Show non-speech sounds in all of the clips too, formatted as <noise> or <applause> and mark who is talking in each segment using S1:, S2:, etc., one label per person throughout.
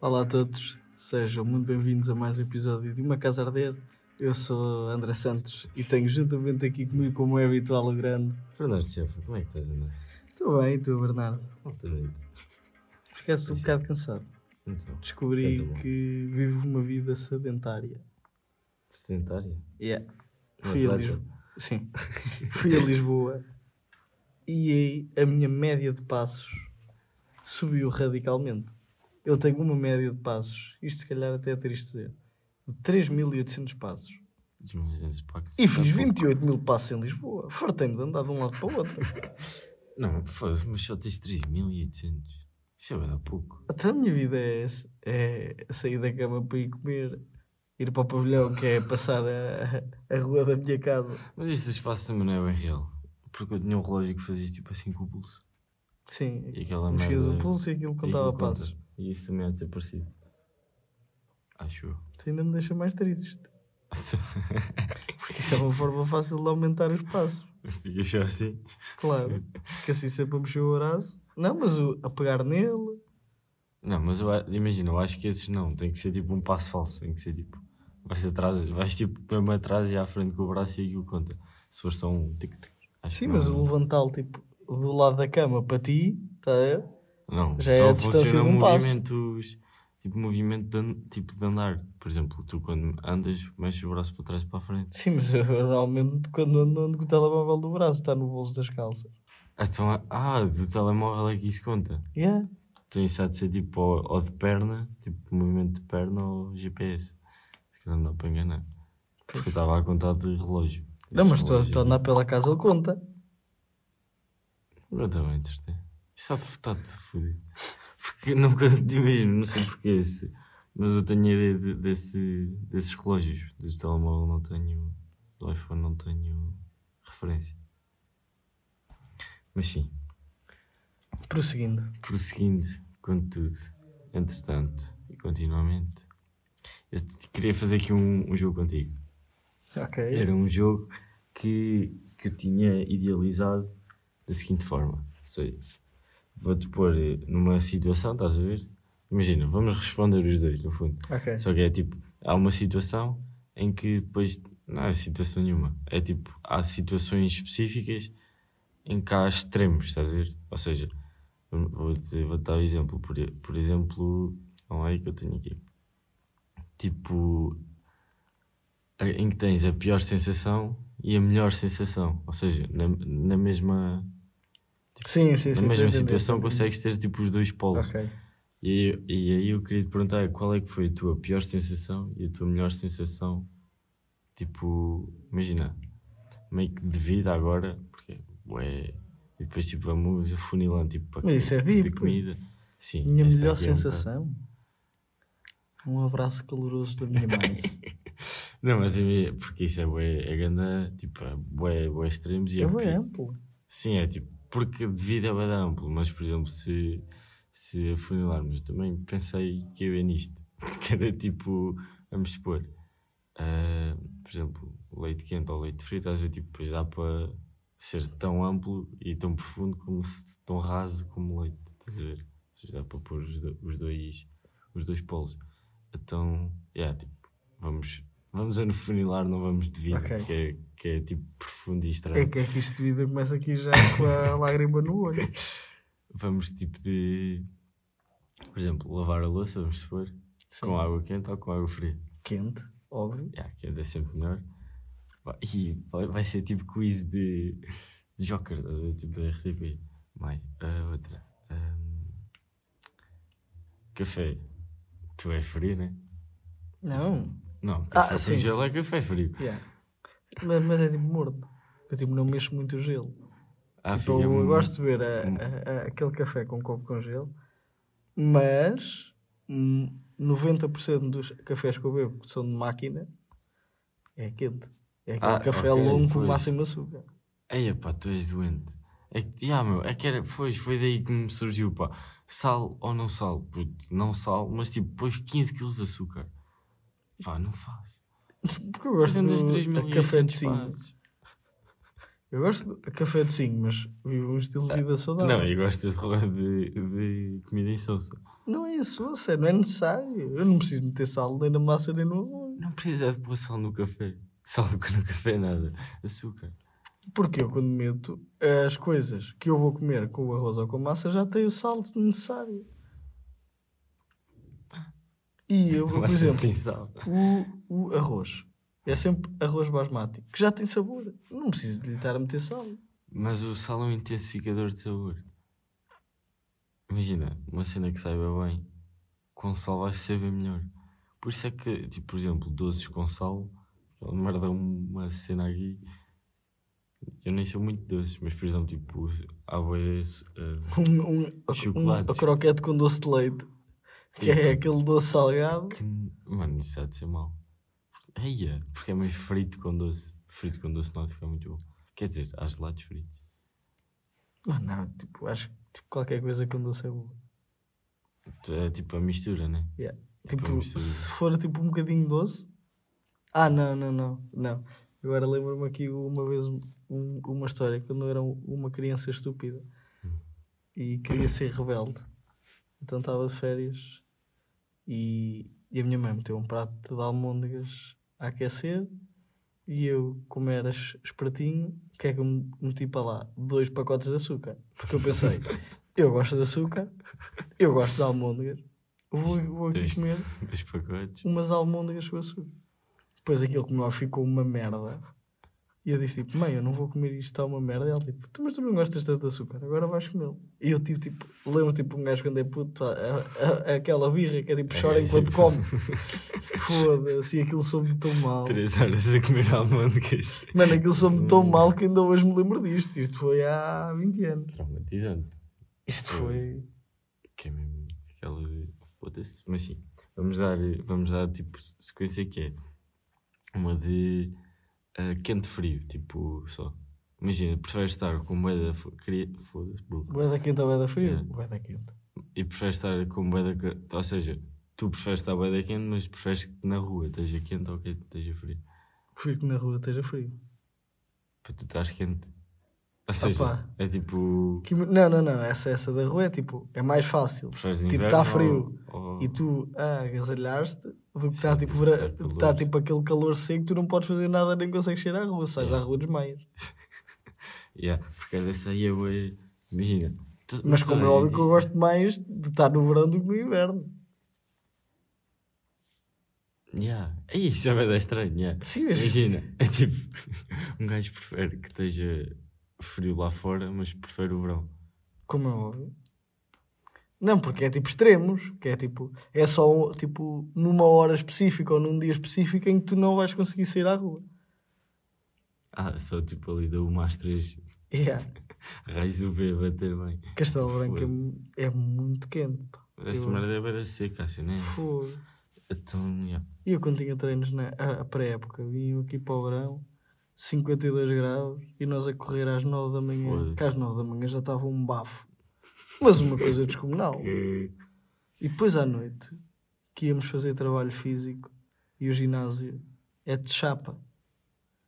S1: Olá a todos, sejam muito bem-vindos a mais um episódio de Uma Casa Arder. Eu sou André Santos e tenho juntamente aqui comigo, como é habitual, o grande.
S2: Bernardo Silva, como é que estás, André?
S1: Estou bem, tu, Bernardo?
S2: Altamente.
S1: Esquece um bocado cansado.
S2: Então,
S1: Descobri que vivo uma vida sedentária.
S2: sedentária?
S1: Yeah.
S2: Um
S1: Fui a
S2: atleta?
S1: Lisboa. Sim. <laughs> Fui a Lisboa e aí a minha média de passos subiu radicalmente. Eu tenho uma média de passos, isto se calhar até é triste dizer, de 3.800 passos. E fiz 28 mil passos em Lisboa. Fartei-me de andar de um lado para o outro. <laughs>
S2: Não, mas só tens 3.800. Isso é bem pouco.
S1: Até a minha vida é, é sair da cama para ir comer, ir para o pavilhão, que é passar a, a rua da minha casa.
S2: Mas isso do espaço também não é bem real. Porque eu tinha um relógio que fazia tipo assim com o pulso.
S1: Sim,
S2: E aquela
S1: mexias
S2: merda-
S1: o pulso e aquilo
S2: e
S1: contava
S2: aquilo conta. E isso também há de ser parecido. Acho eu.
S1: Isso ainda me deixa mais triste. <laughs> Porque isso é uma forma fácil de aumentar os passos.
S2: Fica só assim.
S1: Claro. Que assim sempre a mexer o braço. Não, mas o, a pegar nele.
S2: Não, mas eu, imagina, eu acho que esses não. Tem que ser tipo um passo falso. Tem que ser tipo. Vais atrás, vais tipo mesmo atrás e à frente com o braço e aquilo conta. Se for só um tic-tic.
S1: Sim, mas o levantá-lo tipo do lado da cama para ti, está a ver?
S2: Não,
S1: Já
S2: só
S1: é a distância de um passo.
S2: movimentos, tipo movimento de, tipo de andar. Por exemplo, tu quando andas, mexes o braço para trás e para a frente.
S1: Sim, mas eu normalmente quando ando ando com o telemóvel do braço está no bolso das calças.
S2: Então, ah, do telemóvel é que isso conta.
S1: Yeah.
S2: Então isso há de ser tipo ou, ou de perna, tipo movimento de perna ou GPS. Se calhar não dá para enganar. Porque eu estava a contar de relógio.
S1: Não,
S2: Esse
S1: mas tu a andar pela casa ele conta.
S2: Eu também, de certeza. Isso está tudo fodido. Porque nunca imagino, não sei porque esse. Mas eu tenho a ideia de- desse, desses relógios. Do telemóvel não tenho. Do iPhone não tenho referência. Mas sim,
S1: Prosseguindo.
S2: prosseguindo com tudo, entretanto e continuamente, eu queria fazer aqui um, um jogo contigo.
S1: Ok.
S2: Era um jogo que, que eu tinha idealizado da seguinte forma: ou seja, vou-te pôr eh, numa situação, estás a ver? Imagina, vamos responder os dois, no fundo.
S1: Ok.
S2: Só que é tipo, há uma situação em que depois não é situação nenhuma. É tipo, há situações específicas em que há extremos, estás a ver? Ou seja, vou- vou-te vou dar um exemplo. Por, por exemplo, lá aí que eu tenho aqui. Tipo, em que tens a pior sensação e a melhor sensação. Ou seja, na, na mesma,
S1: Sim, sim, sim.
S2: na mesma
S1: estou a entender,
S2: situação
S1: entender.
S2: consegues ter tipo os dois polos.
S1: Ok.
S2: E aí, e aí eu queria te perguntar qual é que foi a tua pior sensação e a tua melhor sensação, tipo, imagina, meio que de vida agora, porque ué, e depois tipo vamos afunilando tipo para
S1: Mas isso é
S2: de comida. Sim,
S1: Minha melhor
S2: aqui é um
S1: sensação. Um abraço caloroso da minha mãe. <laughs>
S2: Não, mas é, porque isso é bué, é ganda, tipo, é bué, bué extremos e
S1: é
S2: é pi-
S1: amplo.
S2: Sim, é tipo, porque de vida é bem amplo, mas por exemplo, se, se afunilarmos, também pensei que ia ver nisto, <laughs> que era tipo, vamos supor, ah, por exemplo, leite quente ou leite estás a ver, tipo, depois dá para ser tão amplo e tão profundo como se, tão raso como leite, estás a ver? Dá para pôr os, do- os dois, os dois polos. Então, yeah, tipo, vamos, vamos afunilar, não vamos de vida,
S1: Ok.
S2: que, é, que é tipo profundo e estranho.
S1: É que é que isto de vida começa aqui já com a <laughs> lágrima no olho.
S2: vamos tipo de por exemplo lavar a louça vamos supor
S1: Sim.
S2: com água quente ou com água fria
S1: Quente, óbvio.
S2: yeah, quente é sempre melhor e vai, ser tipo quiz de, de Joker a tipo da RTP mais a outra Ahm, café tu é frio né
S1: Não.
S2: Não
S1: Ah,
S2: café
S1: sim,
S2: com gelo é café frio
S1: Yeah. Mas, mas é tipo morno. Eu tipo, não mexo muito o gelo.
S2: ah,
S1: tipo, eu
S2: muito-
S1: gosto de beber a- a- a- aquele café com copo com gelo, mas hum, 90% dos cafés que eu bebo que são de máquina é quente. É aquele
S2: Ah,
S1: café
S2: ok,
S1: longo com
S2: pois.
S1: máximo açúcar.
S2: Ei, pá, tu és doente. É que, yeah, meu, é que era, foi, foi daí que me surgiu, pá. Sal ou não sal? Puto, não sal, mas tipo, pôs 15 kg de açúcar. Pá, não faz.
S1: Porque eu gosto
S2: 3.800
S1: café de
S2: passos.
S1: Eu gosto de café de 5, mas vivo um estilo de vida saudável.
S2: Não, e gostas de, de, de comida em sousa.
S1: Não é isso, sério, não é necessário. Eu não preciso meter sal nem na massa nem no arroz.
S2: Não precisa de pôr sal no café. Sal <laughs> no café nada. Açúcar.
S1: Porque eu, quando meto as coisas que eu vou comer com o arroz ou com a massa, já tenho o sal necessário. E eu, <laughs> por exemplo, o, o arroz. É sempre arroz basmati, que já tem sabor. Não preciso de lhe estar a meter sal.
S2: Mas o sal é um intensificador de sabor. Imagina, uma cena que saiba bem, com sal vai saber melhor. Por isso é que, tipo, por exemplo, doces com sal, aquela merda é uma cena aqui. Eu nem sou muito doce, mas por exemplo, tipo, há boias. <laughs>
S1: Um, um, um,
S2: Chocolates.
S1: um croquete com doce de leite, que <laughs> é aquele doce salgado.
S2: que, mano, isso há de ser mau. Eia, porque é meio frito com doce. Frito com doce não há de ficar muito bom. Quer dizer, há gelados fritos.
S1: Mas não, tipo, acho que tipo, qualquer coisa com doce é boa.
S2: É tipo a mistura, né?
S1: Yeah.
S2: Tipo,
S1: Tipo,
S2: mistura.
S1: se for tipo um bocadinho doce. Ah, não, não, não, não. Agora lembro-me aqui uma vez um- uma história quando eu era um- uma criança estúpida e queria ser rebelde. Então estava de férias e, e a minha mãe meteu um prato de almôndegas a aquecer e eu, como era es- espertinho, o que é que eu me- meti para lá? Dois pacotes de açúcar. Porque eu pensei, <laughs> eu gosto de açúcar, eu gosto de almôndegas, vou, vou aqui
S2: Dois.
S1: comer
S2: Dois pacotes.
S1: umas almôndegas com açúcar. Depois aquilo que me ficou uma merda. E eu disse tipo, mãe, eu não vou comer isto, está uma merda. E ela tipo, "Tu, mas tu não gostas tanto de açúcar, agora vais comê-lo. E eu tive tipo, lembro tipo um gajo quando é puto, a- a- a- aquela birra que é tipo, chora enquanto come. <laughs> Foda-se, aquilo soube tão mal.
S2: Três horas a comer almôndegas.
S1: Mano, aquilo soube tão mal que ainda hoje me lembro disto. Isto foi há 20 anos.
S2: Traumatizante.
S1: Isto foi.
S2: Que é mesmo aquela. Foda-se. Mas sim, vamos dar, vamos dar tipo sequência que é uma de ah, quente-frio, tipo só. Imagina, preferes estar com moeda. Foda-se,
S1: quente ou boeda fria?
S2: É.
S1: Boeda quente.
S2: E preferes estar com moeda. Ou seja, tu preferes estar moeda quente, mas preferes que na rua esteja quente ou que esteja frio.
S1: Prefiro que na rua esteja frio.
S2: Para tu estás quente. Ou seja,
S1: Opa.
S2: é tipo.
S1: Que- Não, não, não. Essa, essa da rua é tipo, é mais fácil.
S2: Preferes
S1: Tipo,
S2: inverno
S1: tá frio.
S2: ou- ou-
S1: e tu ah, agasalhaste do que está
S2: Sim,
S1: tipo,
S2: tá
S1: vera-
S2: calor.
S1: tá, tipo aquele calor seco, tu não podes fazer nada nem consegues sair à rua, sais
S2: Yeah.
S1: à rua desmaias. <laughs>
S2: Yeah, porque essa aí é bué- Imagina. tu-
S1: Mas
S2: toda
S1: como é
S2: a
S1: óbvio
S2: gente
S1: que eu
S2: diz-
S1: gosto mais de estar no verão do que no inverno.
S2: Yeah. É isso, <laughs> é bem estranho. Yeah.
S1: Sim, mas
S2: Imagina, é tipo, <laughs> um gajo prefere que esteja frio lá fora, mas prefere o verão.
S1: como é óbvio. Não, porque é tipo extremos, que é tipo, é só tipo numa hora específica ou num dia específico em que tu não vais conseguir sair à rua.
S2: Ah, só tipo ali da uma às três,
S1: Yeah. <laughs>
S2: raios do bater bem.
S1: Castelo Branco é, é muito quente. pá.
S2: Essa
S1: Eu-
S2: merda é bem seca, assim, né?
S1: Fogo.
S2: Então, yeah.
S1: E eu quando tinha treinos na a, a pré-época, vinham aqui para o verão, 52 graus, e nós a correr às 9 da manhã, que às 9 da manhã já estava um bafo. Mas uma coisa descomunal. E depois à noite, que íamos fazer trabalho físico, e o ginásio é de chapa.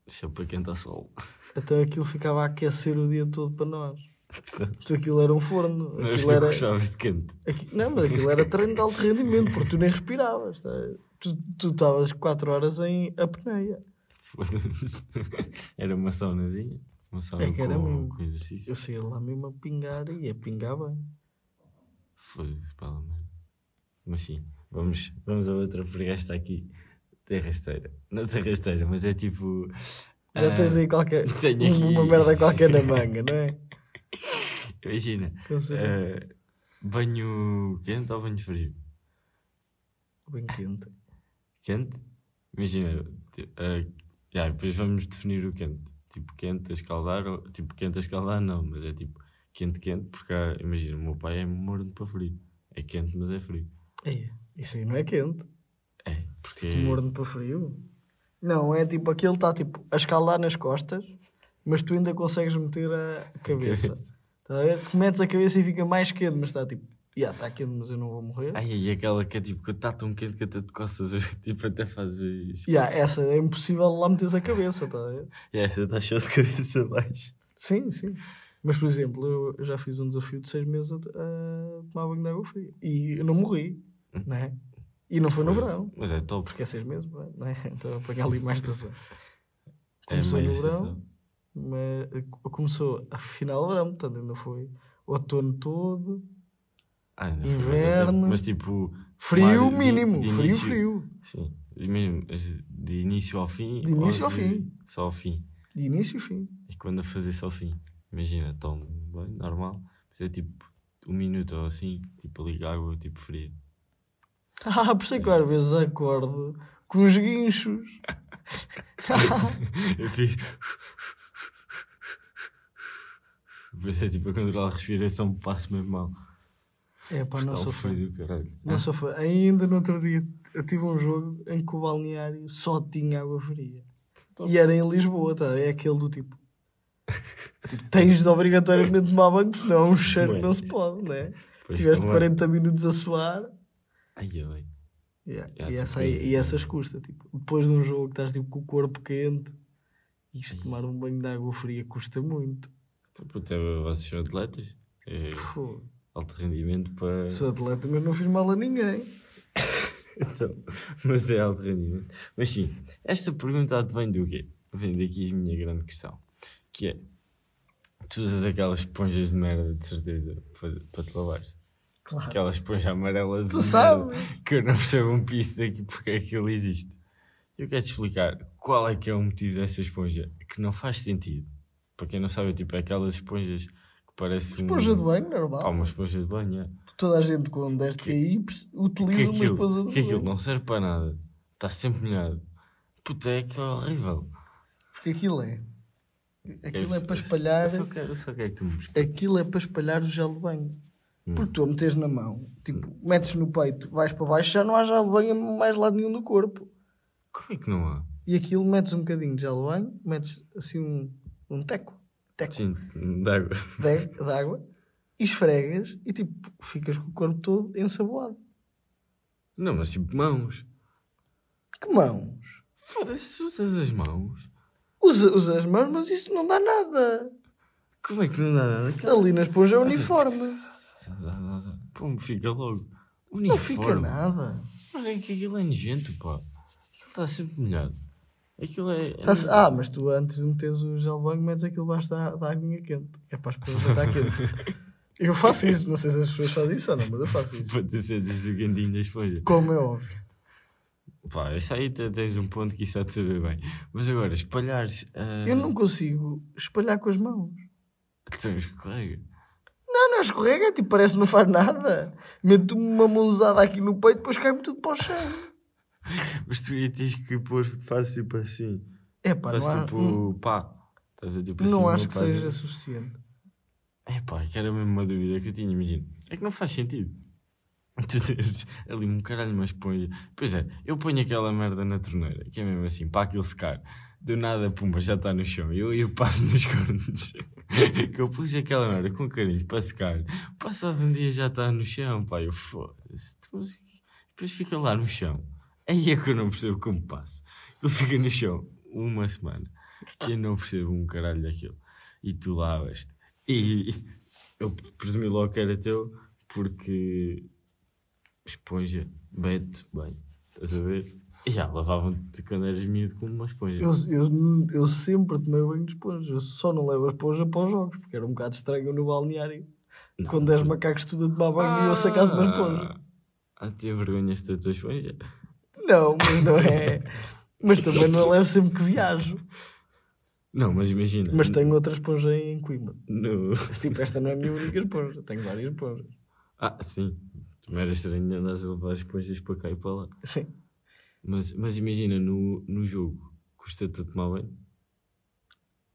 S2: Deixa para quem está sol.
S1: Então aquilo ficava a aquecer o dia todo para nós. Então aquilo era um forno.
S2: Mas
S1: Aquilo
S2: tu
S1: era...
S2: gostavas de quente.
S1: Aqui- Não, mas aquilo era treino de alto rendimento, porque tu nem respiravas. tá? Tu tu estavas 4 horas em apneia.
S2: Foda-se. <laughs> Era uma saunazinha. Uma sauna
S1: É que era
S2: com,
S1: mesmo.
S2: com exercício.
S1: Eu saía lá mesmo a pingar e a pingar bem.
S2: Foda-se, pá, merda. Mas sim, vamos, vamos a outra, porque esta aqui tem rasteira. Não tem rasteira, mas é tipo.
S1: Já
S2: ah,
S1: tens aí qualquer, <laughs>
S2: tenho aqui-
S1: uma merda qualquer na manga, não é? <laughs>
S2: Imagina, ah, banho quente ou banho frio?
S1: Bem quente.
S2: Quente? Imagina, ti- ah, já, depois vamos definir o quente. Tipo, quente a escaldar, ou, tipo, quente a escaldar não, mas é tipo, quente, quente, porque imagina, o meu pai é morno para frio. É quente, mas é frio.
S1: É, isso aí não é quente.
S2: É, porque.
S1: Morno para frio. Não, é tipo aquele está tipo a escalar nas costas, mas tu ainda consegues meter a cabeça. <laughs> Tá a ver? Metes a cabeça e fica mais quente, mas está tipo. Já está quente, mas eu não vou morrer.
S2: Ai, e aquela que é tipo, que está tão quente que até te coças, <laughs> tipo, até fazes.
S1: Já, essa é impossível lá meteres a cabeça, tá?
S2: E essa está cheia de cabeça abaixo.
S1: Sim, sim. Mas, por exemplo, eu já fiz um desafio de seis meses a, a tomar banho de água fria. E eu não morri, não é? E não foi no verão.
S2: Mas é top.
S1: Porque é seis meses, não é? <laughs> Então a pagar ali mais estação.
S2: É
S1: Começou
S2: meia
S1: no verão, mas começou a final do verão, portanto ainda foi outono todo,
S2: Ah,
S1: Inverno.
S2: Mas tipo.
S1: frio
S2: de-
S1: mínimo,
S2: de
S1: frio,
S2: início-
S1: frio.
S2: Sim. E mesmo de início ao fim.
S1: De início ao fim.
S2: Só ao fim.
S1: De início e fim.
S2: E quando a fazer só ao fim. Imagina, tomo bem, normal. Mas é tipo um minuto ou assim, tipo ali água tipo fria. <laughs>
S1: Ah, por isso é que às vezes acordo com os guinchos. <laughs>
S2: Eu fiz. <laughs> Depois é tipo a controlar a respiração, passo mesmo mal.
S1: É pá, não
S2: caralho.
S1: Não sou fã. Ainda no outro dia eu tive um jogo em que o balneário só tinha água fria. E era em Lisboa, tá? É aquele do tipo. <laughs> tipo, tens de obrigatoriamente tomar banho, porque senão é um cheiro que não se pode, né?
S2: Pois,
S1: Tiveste
S2: como é?
S1: 40 minutos a suar.
S2: Ai, ai.
S1: Yeah.
S2: Yeah,
S1: e,
S2: tipo,
S1: essa, aí- e essas custa, tipo, depois de um jogo que estás tipo, com o corpo quente, isto tomar um banho de água fria custa muito.
S2: Tipo, até vocês são atletas. É
S1: Pô,
S2: alto rendimento para.
S1: sou atleta, mas não fiz mal a ninguém. <laughs>
S2: Então, mas é alto rendimento. Mas sim, esta pergunta vem do quê? Vem daqui a minha grande questão. Que é, tu usas aquelas esponjas de merda, de certeza, para, para te lavares.
S1: Claro.
S2: Aquela esponja amarela de
S1: Tu sabes.
S2: Que eu não percebo um piso daqui porque é que ele existe. Eu quero te explicar qual é que é o motivo dessa esponja, que não faz sentido. Para quem não sabe, é tipo aquelas esponjas que parecem
S1: Esponja
S2: um...
S1: de banho, normal.
S2: Ah, uma esponja de banho, é.
S1: Toda a gente com 10 de KI
S2: que
S1: utiliza uma
S2: aquilo,
S1: esponja de
S2: que aquilo
S1: banho.
S2: não serve para nada. Está sempre molhado. Puta, é que é horrível.
S1: Porque aquilo é. Aquilo
S2: Eu-
S1: é para espalhar.
S2: Eu só quero, eu só quero que tu me.
S1: Aquilo é para espalhar o gel de banho.
S2: Hum.
S1: Porque tu a meteres na mão, tipo, metes no peito, vais para baixo, já não há gel de banho mais lado nenhum do corpo.
S2: Como é que não há?
S1: E aquilo metes um bocadinho de gel de banho, metes assim um, um teco, teco
S2: Sim, de água.
S1: de, de água, e esfregas e tipo, ficas com o corpo todo ensaboado.
S2: Não, mas tipo mãos.
S1: Que mãos?
S2: Foda-se, se usas as mãos.
S1: Usa, usa as mãos, mas isso não dá nada.
S2: Como é que não dá nada? Aquilo-
S1: Ali na esponja é uniforme.
S2: Pum, fica logo.
S1: Não fica
S2: Uniforme.
S1: nada.
S2: Mas é que aquilo é nojento, pá. Aquilo está sempre molhado. Aquilo é. nojento.
S1: ah, mas tu antes de meteres o gel banho, metes aquilo debaixo da, da aguinha quente. É para a esponja estar quente. <laughs> Eu faço isso, não sei se as pessoas fazem isso ou não, mas eu faço isso.
S2: Para tu sentes o quentinho da esponja.
S1: Como é óbvio.
S2: Pá, isso aí te- tens um ponto que isso há de saber bem. Mas agora, espalhares. ah,
S1: Eu não consigo espalhar com as mãos.
S2: Então, escorrega.
S1: Não, não escorrega, tipo, parece que não faz nada. Meto uma mãozada aqui no peito, depois cai-me tudo para o chão. <laughs>
S2: Mas tu tens que pôr, faz tipo assim.
S1: É pá, não, há,
S2: tipo pá. Estás tipo assim.
S1: não acho que seja suficiente.
S2: É pá, que era mesmo uma dúvida que eu tinha, imagina. É que não faz sentido. <laughs> Tu tens ali um caralho, uma esponja. Pois é, eu ponho aquela merda na torneira, que é mesmo assim, para aquilo secar. Do nada, pumba, já está no chão. Eu, eu passo nos cornos. <laughs> que eu pus aquela merda com carinho para secar. Passado um dia já está no chão, pá. Eu foda-se. mas Depois fica lá no chão. Aí é que eu não percebo como passo. Ele fica no chão uma semana. Eu não percebo um caralho daquilo. E tu lavas-te. E eu presumi logo que era teu porque esponja, bete bem, estás a ver? E já lavavam-te quando eras miúdo com uma esponja.
S1: Eu, eu, eu sempre tomei banho de esponja. Eu só não levo a esponja para os jogos, porque era um bocado estranho no balneário.
S2: Não.
S1: Quando 10 macacos tudo a tomar banho e eu sacado de uma esponja.
S2: Ah, tinha vergonha da tua esponja?
S1: Não, mas não é. <laughs> Mas também não a levo sempre que viajo.
S2: Não, mas imagina.
S1: Mas tenho outra esponja em Coimbra.
S2: No... <laughs>
S1: Tipo, esta não é a minha única esponja. Tenho várias esponjas.
S2: Ah, sim. Também era estranho andares a levar esponjas para cá e para lá.
S1: Sim.
S2: Mas, mas imagina, no, no jogo, custa-te a tomar banho?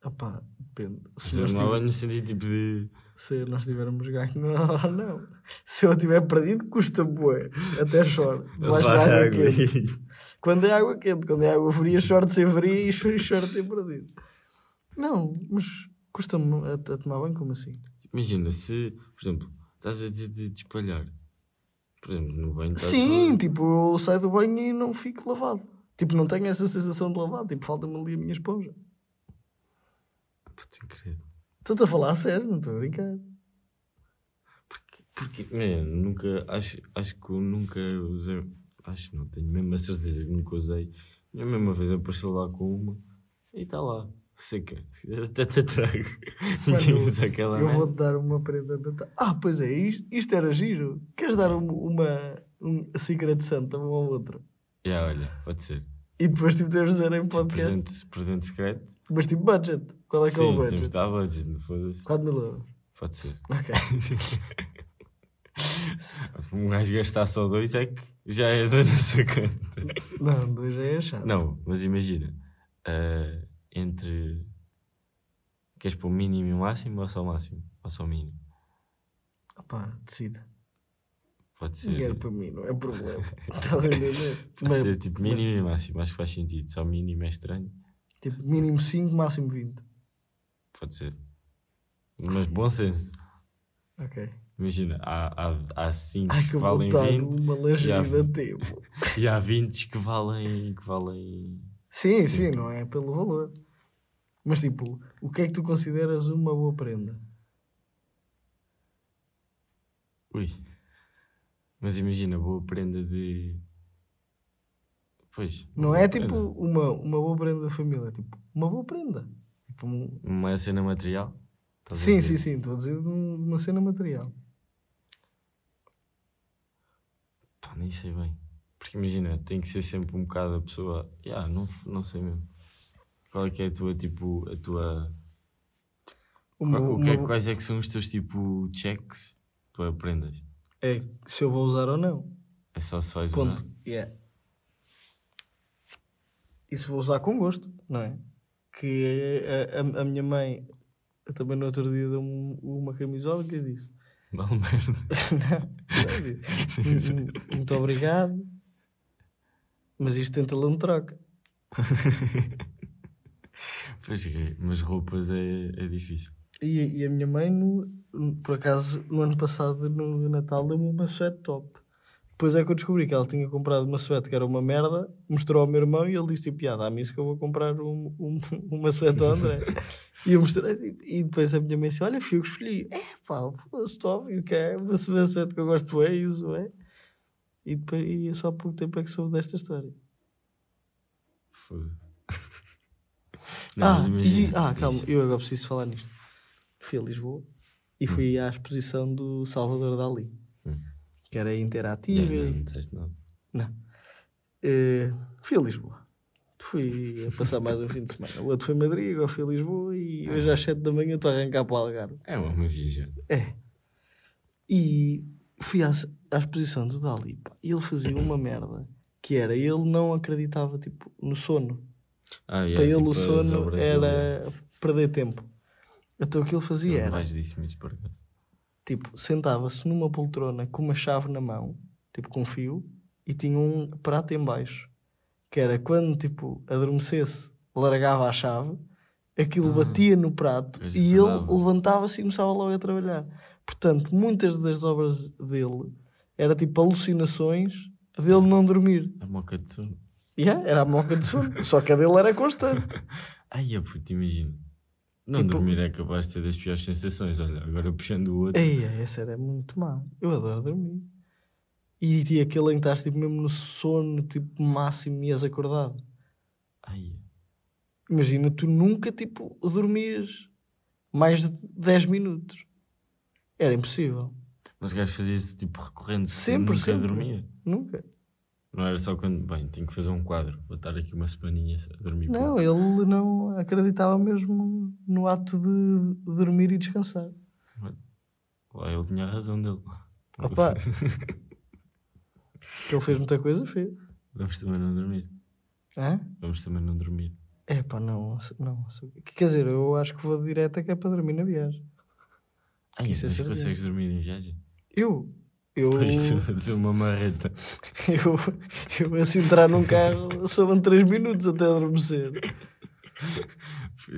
S1: Opá, depende. Se
S2: a
S1: nós,
S2: banho no sentido tipo de.
S1: se nós tivermos ganho, <laughs> não, não. Se eu tiver perdido, custa bué. Até choro. <laughs> Debaixo da água quente. Quando é água quente, quando é água fria, choro de ser fria e choro, choro de ter perdido. Não, mas custa-me a, a tomar banho como assim?
S2: Imagina, se, por exemplo, Estás a dizer de, espalhar. Por exemplo, no banho
S1: Sim,
S2: só-
S1: tipo, eu saio do banho e não fico lavado. Tipo, não tenho essa sensação de lavado. Tipo, falta-me ali a minha esponja.
S2: Puta, incrível.
S1: Estou-te a falar a sério, não estou a brincar.
S2: Porque, man, nunca, acho, acho que eu nunca usei, acho não, tenho mesmo a certeza que nunca usei. E a mesma vez apareceu lá com uma e está lá, seca. Até te trago. Ninguém usa aquela
S1: Eu vou-te dar uma prenda. de- Ah, pois é, isto, isto era giro. Queres dar um- uma, um Secret Santa um ao outro?
S2: Já, olha, pode ser.
S1: E depois tipo temos de dizer em podcast.
S2: Presente, presente secreto.
S1: Mas tipo budget. Qual é que é o
S2: Sim, temos
S1: budget?
S2: de dar budget, não foda-se.
S1: 4 mil euros.
S2: Pode ser.
S1: Ok. <laughs>
S2: Um gajo gastar só dois é que já é da nossa conta.
S1: Não, dois já é chato.
S2: Não, mas imagina, ah, entre. Queres pôr mínimo e máximo ou só máximo? Ou só mínimo?
S1: Opá, decida.
S2: Pode ser.
S1: Quero para mim, não é problema. <laughs> Estás a entender?
S2: Pode
S1: Mas,
S2: ser tipo mínimo e máximo, acho que faz sentido. Só mínimo é estranho.
S1: tipo, mínimo 5, máximo 20.
S2: Pode ser. Mas bom senso.
S1: Ok.
S2: Imagina, há 5 há, há cinco
S1: Ai,
S2: que
S1: que
S2: valem
S1: dar
S2: 20
S1: uma lingerie a tempo. <laughs>
S2: e há 20 que valem. Que valem...
S1: Sim,
S2: Sim.
S1: sim, não é pelo valor. Mas tipo, o que é que tu consideras uma boa prenda?
S2: Ui. Mas imagina, boa prenda de. Pois.
S1: Não é tipo uma, uma boa prenda da família, é tipo uma boa prenda. Tipo, um-
S2: Uma cena material?
S1: Sim, sim, sim, estou a dizer de um- uma cena material.
S2: Pá, nem sei bem. Porque imagina, tem que ser sempre um bocado a pessoa. Yeah, não, não sei mesmo. Qual é que é a tua tipo. A tua.
S1: Uma,
S2: Qual- o que é,
S1: uma-
S2: quais é que são os teus tipo checks para prendas?
S1: É se eu vou usar ou não.
S2: É só se vais
S1: Ponto.
S2: usar.
S1: Yeah. E se vou usar com gosto, não é? Que a, a- a minha mãe também no outro dia deu-me uma camisola que eu disse. <laughs>
S2: Vale merda. <laughs>
S1: Não, eu disse, "Mu- mu- Muito obrigado. Mas isto tenta-lhe um troca. <laughs>
S2: Pois é, mas roupas é, é difícil.
S1: E, e a minha mãe, no- por acaso, no ano passado, no Natal, deu-me uma suéte top. Depois é que eu descobri que ela tinha comprado uma suéte que era uma merda, mostrou ao meu irmão e ele disse tipo, "Ah, dá-me isso que eu vou comprar um, um- uma suéte ao André. e eu mostrei tipo, e depois a minha mãe disse, olha, fui eu que escolhi. É pá, foda-se, óbvio que é uma suéte que eu gosto e uso bem. E, depois, e só há pouco tempo é que soube desta história.
S2: Foda-se. <laughs>
S1: ah, e, ah, calma, eu agora preciso falar nisto. Fui a Lisboa e fui à exposição do Salvador Dali,
S2: Hum.
S1: que era interativa.
S2: não, não disseste nada.
S1: Não. Eh, fui a Lisboa. Fui a passar mais um fim de semana. O outro foi Madrid, agora fui a Lisboa e hoje às 7 da manhã estou a arrancar para o Algarve.
S2: É uma viagem.
S1: É. E fui à, à exposição do Dali pá, e ele fazia uma merda que era, ele não acreditava tipo, no sono.
S2: Ah, yeah,
S1: Para ele
S2: tipo
S1: o sono era perder tempo. Então o que ele fazia era,
S2: vais disso, mas por acaso.
S1: tipo, sentava-se numa poltrona com uma chave na mão, tipo com fio, e tinha um prato em baixo, que era quando, tipo, adormecesse, largava a chave, aquilo
S2: Ah,
S1: batia no prato e ele levantava-se e começava logo a trabalhar. Portanto, muitas das obras dele era tipo alucinações dele não dormir.
S2: A moca de sono.
S1: Yeah, era a moca de sono, só que a dele era constante. <laughs>
S2: Ai, a puto, imagina. Não
S1: Tipo-
S2: dormir é capaz de ter das piores sensações. Olha, agora puxando o outro.
S1: Ei, essa era muito má. Eu adoro dormir. E, e aquele em que estás tipo, mesmo no sono tipo, máximo e és acordado.
S2: Ai,
S1: Imagina, tu nunca tipo dormires mais de 10 minutos. Era impossível.
S2: mas o gajo fazia isso tipo recorrente.
S1: Sempre,
S2: nunca
S1: sempre.
S2: dormia.
S1: Nunca.
S2: Não era só quando. Bem, tenho que fazer um quadro. Vou estar aqui uma semaninha a dormir.
S1: Não,
S2: pouco.
S1: ele não acreditava mesmo no ato de dormir e descansar.
S2: Lá ele tinha a razão dele.
S1: Opa! que <laughs> ele fez muita coisa, fez.
S2: Vamos também não dormir.
S1: Hã?
S2: Vamos também não dormir.
S1: É pá, não, não. Quer dizer, eu acho que vou direto é que é para dormir na viagem.
S2: Ai,
S1: Isso é
S2: mas consegues dormir em viagem?
S1: Eu, eu,
S2: dizer <laughs> uma marreta.
S1: eu, eu, se entrar num carro, sobram 3 minutos até adormecer.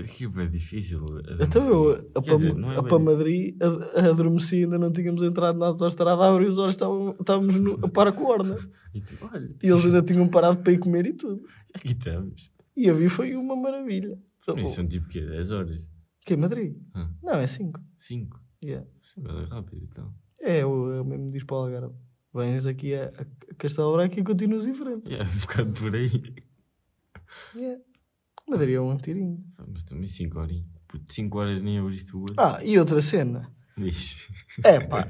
S2: Aquilo é difícil.
S1: Então eu, a,
S2: Quer
S1: para,
S2: dizer, não é
S1: a
S2: bem
S1: para Madrid, a, a adormeci, ainda não tínhamos entrado na autostrada, abri os olhos, estavam- estávamos no, a com a Orna.
S2: E tu, olha,
S1: E eles ainda tinham parado para ir comer e tudo.
S2: aqui estamos.
S1: E a vi foi uma maravilha.
S2: Isso são tipo quê? 10 horas?
S1: Que é Madrid?
S2: Ah.
S1: Não, é 5.
S2: 5?
S1: Yeah.
S2: Isso é rápido então.
S1: É, é o mesmo diz para o Algarve. Vens aqui a, a Castelo Branco e continuas em frente.
S2: É um bocado por aí.
S1: Yeah. Madrid é um tirinho.
S2: Mas também 5 horas. 5 horas nem abriste o olho.
S1: Ah, e outra cena.
S2: Diz.
S1: É pá,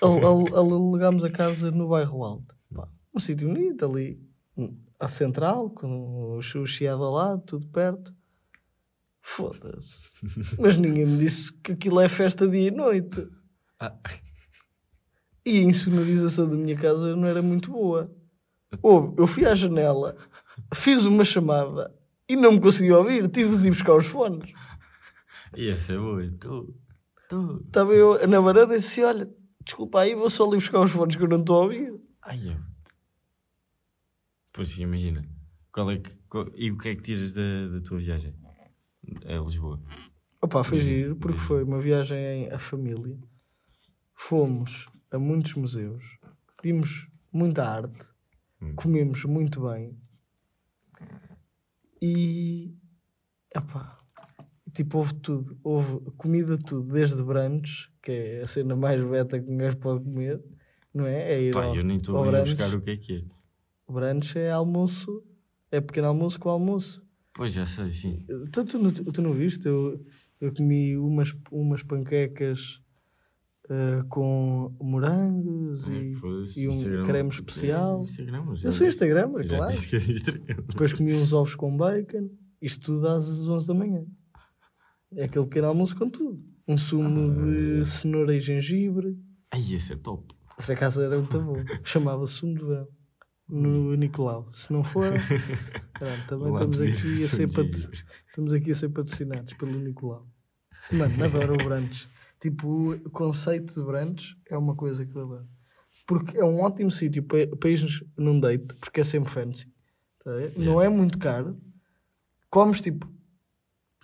S1: al- al- al- alugámos a casa no bairro Alto. Pá, um sítio bonito ali, à central, com o Chiado ao lado, tudo perto. Foda-se. <laughs> Mas ninguém me disse que aquilo é festa dia e noite.
S2: Ah,
S1: E a insonorização da minha casa não era muito boa. Ouve, eu fui à janela, fiz uma chamada e não me consegui ouvir. Tive de ir buscar os fones.
S2: boa. Tu. Tu.
S1: Estava eu na varanda e disse: Olha, desculpa aí, vou só ali buscar os fones que eu não estou a ouvir.
S2: Ai, eu. Pois imagina. Qual é que, qual- e o que é que tiras da, da tua viagem? A Lisboa.
S1: Opa, foi giro, porque foi uma viagem em a família. Fomos a muitos museus, vimos muita arte,
S2: Hum.
S1: comemos muito bem e opá, tipo, houve tudo, houve comida tudo, desde brunch, que é a cena mais beta que um gajo pode comer, não é? É ir
S2: Pá,
S1: ao,
S2: eu nem estou a buscar o que é que é.
S1: O brunch é almoço, é pequeno almoço com almoço.
S2: Pois já sei, sim.
S1: Tu, tu, não- tu não viste? Eu, eu comi umas, umas panquecas eh, com morangos
S2: Ai,
S1: e, e um
S2: Instagram.
S1: creme especial.
S2: É, Instagram,
S1: Eu sou. Instagram,
S2: Já
S1: claro.
S2: Instagram.
S1: Depois comi uns ovos com bacon. Isto tudo às 11 da manhã. É aquele pequeno almoço com tudo. Um sumo
S2: Ah.
S1: de cenoura e gengibre.
S2: Ai, esse é top.
S1: Por acaso era muito bom. <laughs> Chamava sumo de verão. No Nicolau. Se não for, <laughs> pronto, também estamos aqui, a ser pat- estamos aqui a ser patrocinados pelo Nicolau. Mano, adoro o brunch. Tipo, o conceito de brunch é uma coisa que eu adoro. Porque é um ótimo sítio para, para ir num date, porque é sempre fancy. tá ver? Não é muito caro. Comes tipo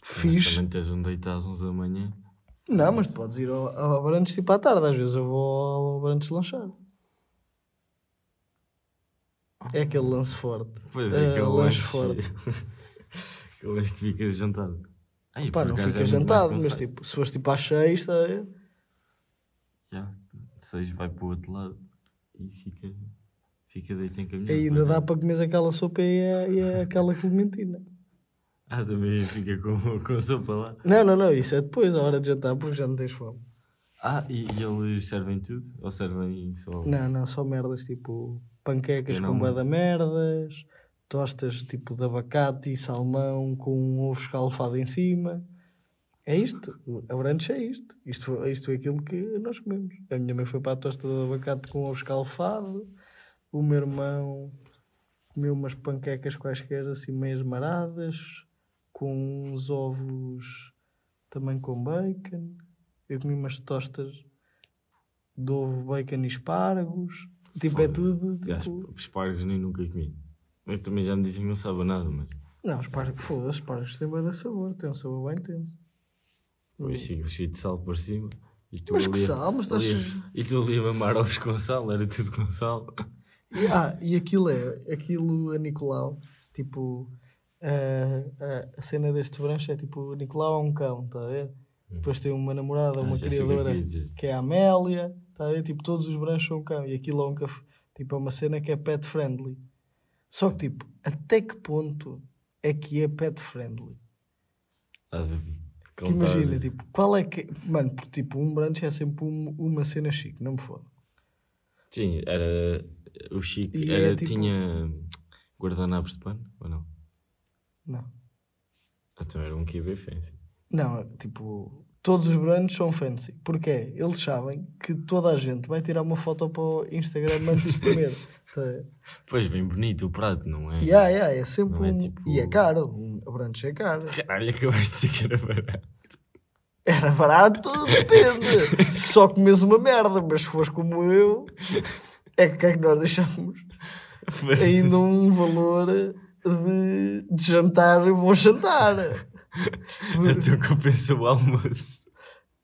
S1: fixe.
S2: também tens um date às 11 da manhã.
S1: Não, mas podes ir ao, ao brunch tipo à tarde. Às vezes eu vou ao brunch lanchar. É aquele lance forte.
S2: Pois
S1: É,
S2: aquele
S1: lanche
S2: lanche
S1: forte. <laughs>
S2: aquele lanche que fica jantado.
S1: Pá,
S2: por
S1: não fica
S2: é
S1: jantado, mas tipo, se fores tipo às seis, está a ver?
S2: Já, seis vai para o outro lado e fica, fica deito encaminhado.
S1: E ainda dá para comer aquela sopa e, é- e é aquela clementina. <laughs>
S2: Ah, também fica com, com sopa lá.
S1: Não, não, não, isso é depois, a hora de jantar, porque já não tens fome.
S2: Ah, e, e eles servem tudo? Ou servem só.
S1: Não, não, só merdas tipo panquecas
S2: Eu
S1: com
S2: não-
S1: bué merdas, tostas tipo de abacate e salmão com um ovo escalfado em cima. É isto, a brunch é isto. Isto foi, isto foi aquilo que nós comemos. A minha mãe foi para a tosta de abacate com ovo escalfado, o meu irmão comeu umas panquecas quaisquer assim meias maradas, com uns ovos também com bacon. Eu comi umas tostas de ovo, bacon e espargos. Tipo, é
S2: Foda-se.
S1: tudo. Tipo...
S2: espargos nem nunca comi. Eu também já me dizem que não sabe nada, mas.
S1: Não, espargos, foda-se, espargos têm bem de sabor, tem um sabor bem intenso.
S2: Depois fica cheio de sal por cima. E tu
S1: Mas que
S2: ali a-
S1: sal, mas estás.
S2: ali E tu ali a mamar ovos com sal, era tudo com sal.
S1: E, ah, e aquilo é, aquilo a Nicolau, tipo, a, a, cena deste brancho é tipo, Nicolau é um cão, está a ver? Depois tem uma namorada,
S2: Hum. Ah,
S1: uma
S2: que é que
S1: criadora,
S2: ia dizer.
S1: que é a Amélia, está a ver? Tipo, todos os branchos são um cão. E aquilo é, um caf... tipo, é uma cena que é pet friendly. Só que, tipo, até que ponto é que é pet friendly?
S2: Ah,
S1: Que imagina, tipo, qual é que. Mano, porque, tipo, um brunch é sempre um- uma cena chique, não me foda.
S2: Sim, era. O Chico
S1: E
S2: era,
S1: é tipo-
S2: tinha guardanapos de pano, ou não?
S1: Não.
S2: Então era um QB fancy.
S1: Não, tipo, todos os brunches são fancy. Porquê? Eles sabem que toda a gente vai tirar uma foto para o Instagram antes de comer. <laughs> Tá?
S2: Pois, bem bonito o prato, não é?
S1: yeah, yeah, é sempre
S2: Não é
S1: um...
S2: tipo-
S1: E é caro. Um brunch é caro.
S2: Caralho, acabaste de dizer que era barato.
S1: Era barato, depende. Se só comes uma merda, mas se fores como eu, é que, que é que nós deixamos ainda um valor de, de jantar, bom jantar. <laughs>
S2: Então compensa o almoço.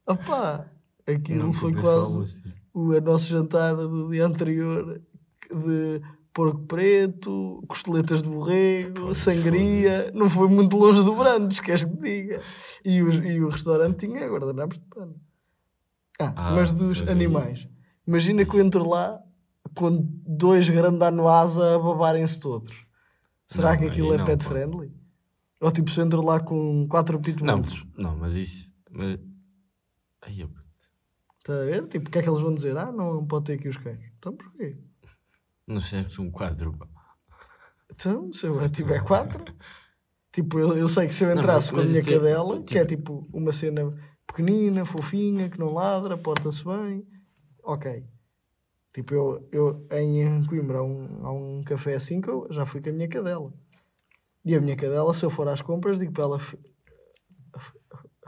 S1: Opá, aquilo
S2: Não
S1: foi
S2: compensa o
S1: quase
S2: almoço.
S1: o o nosso jantar do dia anterior de porco preto, costeletas de borrego,
S2: Pois,
S1: sangria. Não foi muito longe do Brandes, queres que te diga? E o, e o restaurante tinha guardanapos de pano. Ah,
S2: Ah,
S1: mas dos
S2: mas aí-
S1: animais. Imagina que eu entro lá com dois grandanoasa a babarem-se todos. Será
S2: Não,
S1: que aquilo
S2: aí
S1: é
S2: não,
S1: pet
S2: pá.
S1: friendly? Ou tipo, se eu entro lá com quatro
S2: Não,
S1: pitbulls,
S2: não, mas isso. Mas... Ai, eu...
S1: está a ver? Tipo, o que é que eles vão dizer? Ah, não pode ter aqui os cães. Então porquê?
S2: Não sei se um quadro. pá.
S1: Então, se eu tiver quatro, <laughs> tipo, eu, eu sei que se eu
S2: Não,
S1: entrasse
S2: mas-
S1: com a minha
S2: é-
S1: cadela, que é
S2: tipo-
S1: tipo uma cena pequenina, fofinha, que não ladra, porta-se bem, ok. Tipo, eu, eu em Coimbra há um, há um café assim que eu já fui com a minha cadela. E a minha cadela, se eu for às compras, digo para ela fi-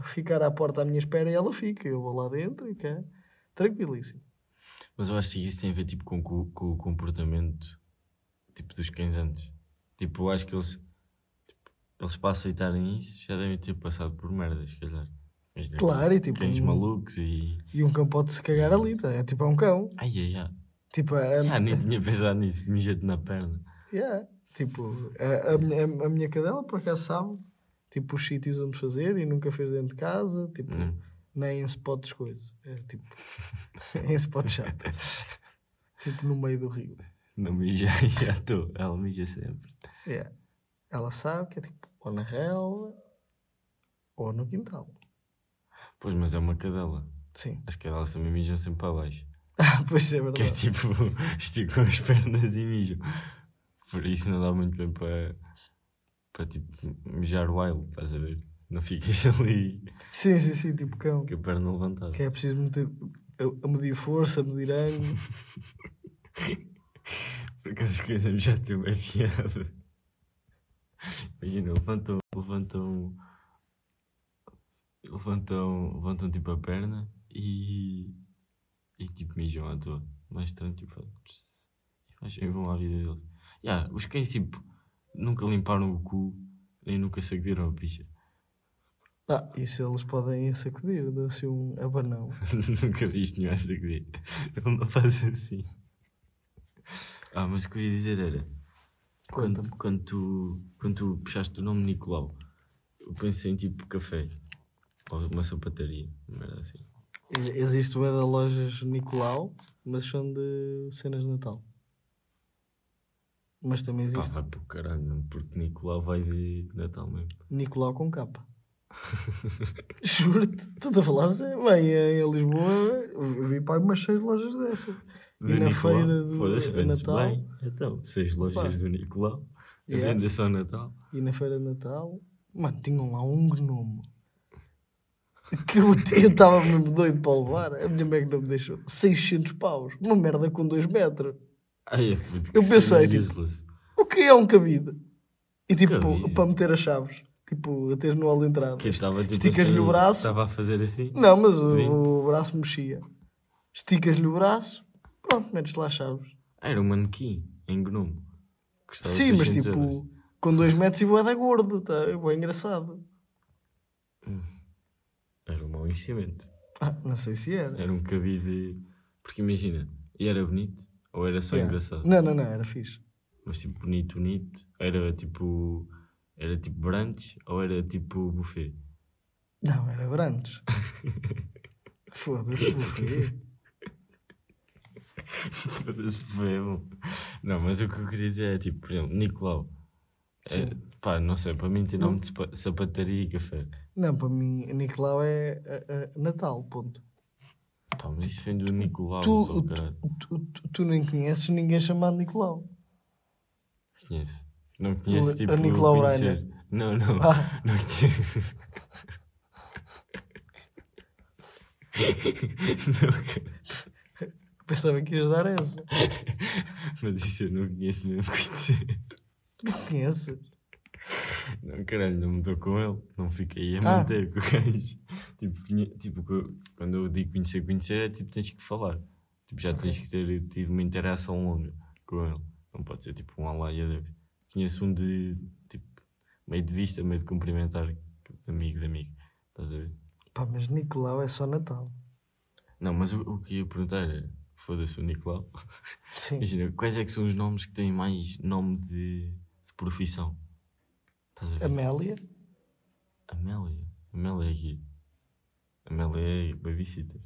S1: ficar à porta à minha espera e ela fica. Eu vou lá dentro e cá, tranquilíssimo.
S2: Mas eu acho que isso tem a ver tipo, com, com- com o comportamento tipo, dos cães antes. Tipo, eu acho que eles, tipo, eles para aceitarem isso já devem ter passado por merdas, se calhar. Imagina,
S1: Claro, e tipo,
S2: Cães
S1: um-
S2: malucos e.
S1: E um cão pode-se cagar ali, tá? é tipo, é um cão.
S2: Ai, ai, ai.
S1: Tipo, é,
S2: Já nem tinha pensado nisso, mija-te na perna.
S1: Yeah. Tipo, a, a, minha, a minha cadela por acaso sabe tipo, os sítios onde fazer e nunca fez dentro de casa, tipo,
S2: Hum.
S1: nem em spots coisas. É tipo, <laughs> em spot chato. tipo, no meio do rio.
S2: Não mija, <laughs> já estou. Ela mija sempre.
S1: Yeah. Ela sabe que é tipo, ou na relva ou no quintal.
S2: Pois, mas é uma cadela.
S1: Sim.
S2: As cadelas também mijam sempre para baixo. <laughs>
S1: Ah, pois é
S2: Que é
S1: verdade.
S2: tipo, esticam as pernas e mijam. Por isso não dá muito bem para, para tipo, mijar wild, estás a ver? Não ficas <laughs> ali
S1: Sim, sim, sim, tipo cão.
S2: com a perna levantada.
S1: Que é preciso meter, a, a medir força, a medir ângulo. <laughs>
S2: Por acaso coisas já tem uma piada. Imagina, levantam, levantam, levantam, levantam tipo a perna e, e tipo mijam à toa. Mais estranho, tipo, e vão à vida deles. Yeah, os cães tipo nunca limparam o cu nem nunca sacudiram a picha.
S1: Ah, isso eles podem sacudir, dá-se um abanão. <laughs>
S2: nunca viste nenhum a sacudir. Ele não faz assim. Ah, mas o que eu ia dizer era. Quando, quando, tu, quando tu puxaste o nome Nicolau, eu pensei em tipo café. Ou uma sapataria. Não era assim.
S1: Ex- Existe o da lojas Nicolau, mas são de cenas de Natal. Mas também
S2: Pá,
S1: existe
S2: vai para o caralho, porque Nicolau vai de Natal mesmo.
S1: Nicolau com capa. <laughs> Juro-te, tu a falar sério? Bem, em Lisboa vi para umas seis lojas dessas. E
S2: De
S1: na
S2: Nicolau.
S1: feira do
S2: Foda-se,
S1: Natal?
S2: bem. Então, seis lojas
S1: Pá.
S2: do Nicolau.
S1: Yeah.
S2: venda só Natal.
S1: E na feira de Natal, mano, tinham lá um gnomo. Que eu estava mesmo doido para o levar. A minha mãe não me deixou. 600 paus. Uma merda com 2 metros.
S2: Ai,
S1: Eu pensei, tipo. O que é um cabide? E tipo,
S2: Cabide?
S1: para meter as chaves. Tipo, a teres no hall de entrada.
S2: Que estava tipo
S1: Esticas-lhe
S2: assim,
S1: o braço.
S2: Estava a fazer assim.
S1: Não, mas o, o braço mexia. Esticas-lhe o braço. Pronto, metes lá as chaves.
S2: Era um manequim em. Custava
S1: Sim, mas
S2: 600
S1: tipo,
S2: euros.
S1: com 2 metros e boeda gordo. Tá? É engraçado.
S2: Era um mau investimento.
S1: Ah, não sei se era.
S2: Era um cabide. Porque imagina, e era bonito? Ou era só
S1: Yeah.
S2: engraçado?
S1: Não, não, não, era fixe.
S2: Mas tipo, bonito, bonito. Era tipo. Era tipo brunch ou era tipo buffet?
S1: Não, era Brandes. <laughs> Foda-se, buffet. <laughs>
S2: Foda-se, buffet bom. Não, mas o que eu queria dizer é tipo, por exemplo, Nicolau. É, pá, não sei, para mim tem nome de sapa- sapataria e café.
S1: Não, para mim, Nicolau é é- é Natal, ponto.
S2: Pá, mas isso vem do Nicolau,
S1: Tu, tu, tu, tu- nem conheces ninguém chamado Nicolau.
S2: Conheço. Não conheço
S1: O-
S2: tipo
S1: a Nicolau
S2: conhecer. Não, não.
S1: Ah, <laughs>
S2: Não conheço.
S1: pensava que ias dar essa.
S2: mas isso eu não conheço mesmo conhecer.
S1: Não conheces?
S2: Não, caralho, não me dou com ele. Não fiquei a
S1: Ah.
S2: manter com o gajo. Tipo, tipo, quando eu digo conhecer, conhecer, é tipo, tens que falar. Tipo, já tens que ter tido uma interação longa com ele. Não pode ser tipo um olá e adeus. conheço um de tipo, meio de vista, meio de cumprimentar, de amigo de amigo. Estás a ver?
S1: Pá, mas Nicolau é só Natal.
S2: Não, mas o, o que ia perguntar é: foda-se o Nicolau.
S1: Sim. <laughs>
S2: Imagina, quais é que são os nomes que têm mais nome de, de profissão? Estás a ver?
S1: Amélia?
S2: Amélia. Amélia é aqui. Amélia é babysitter.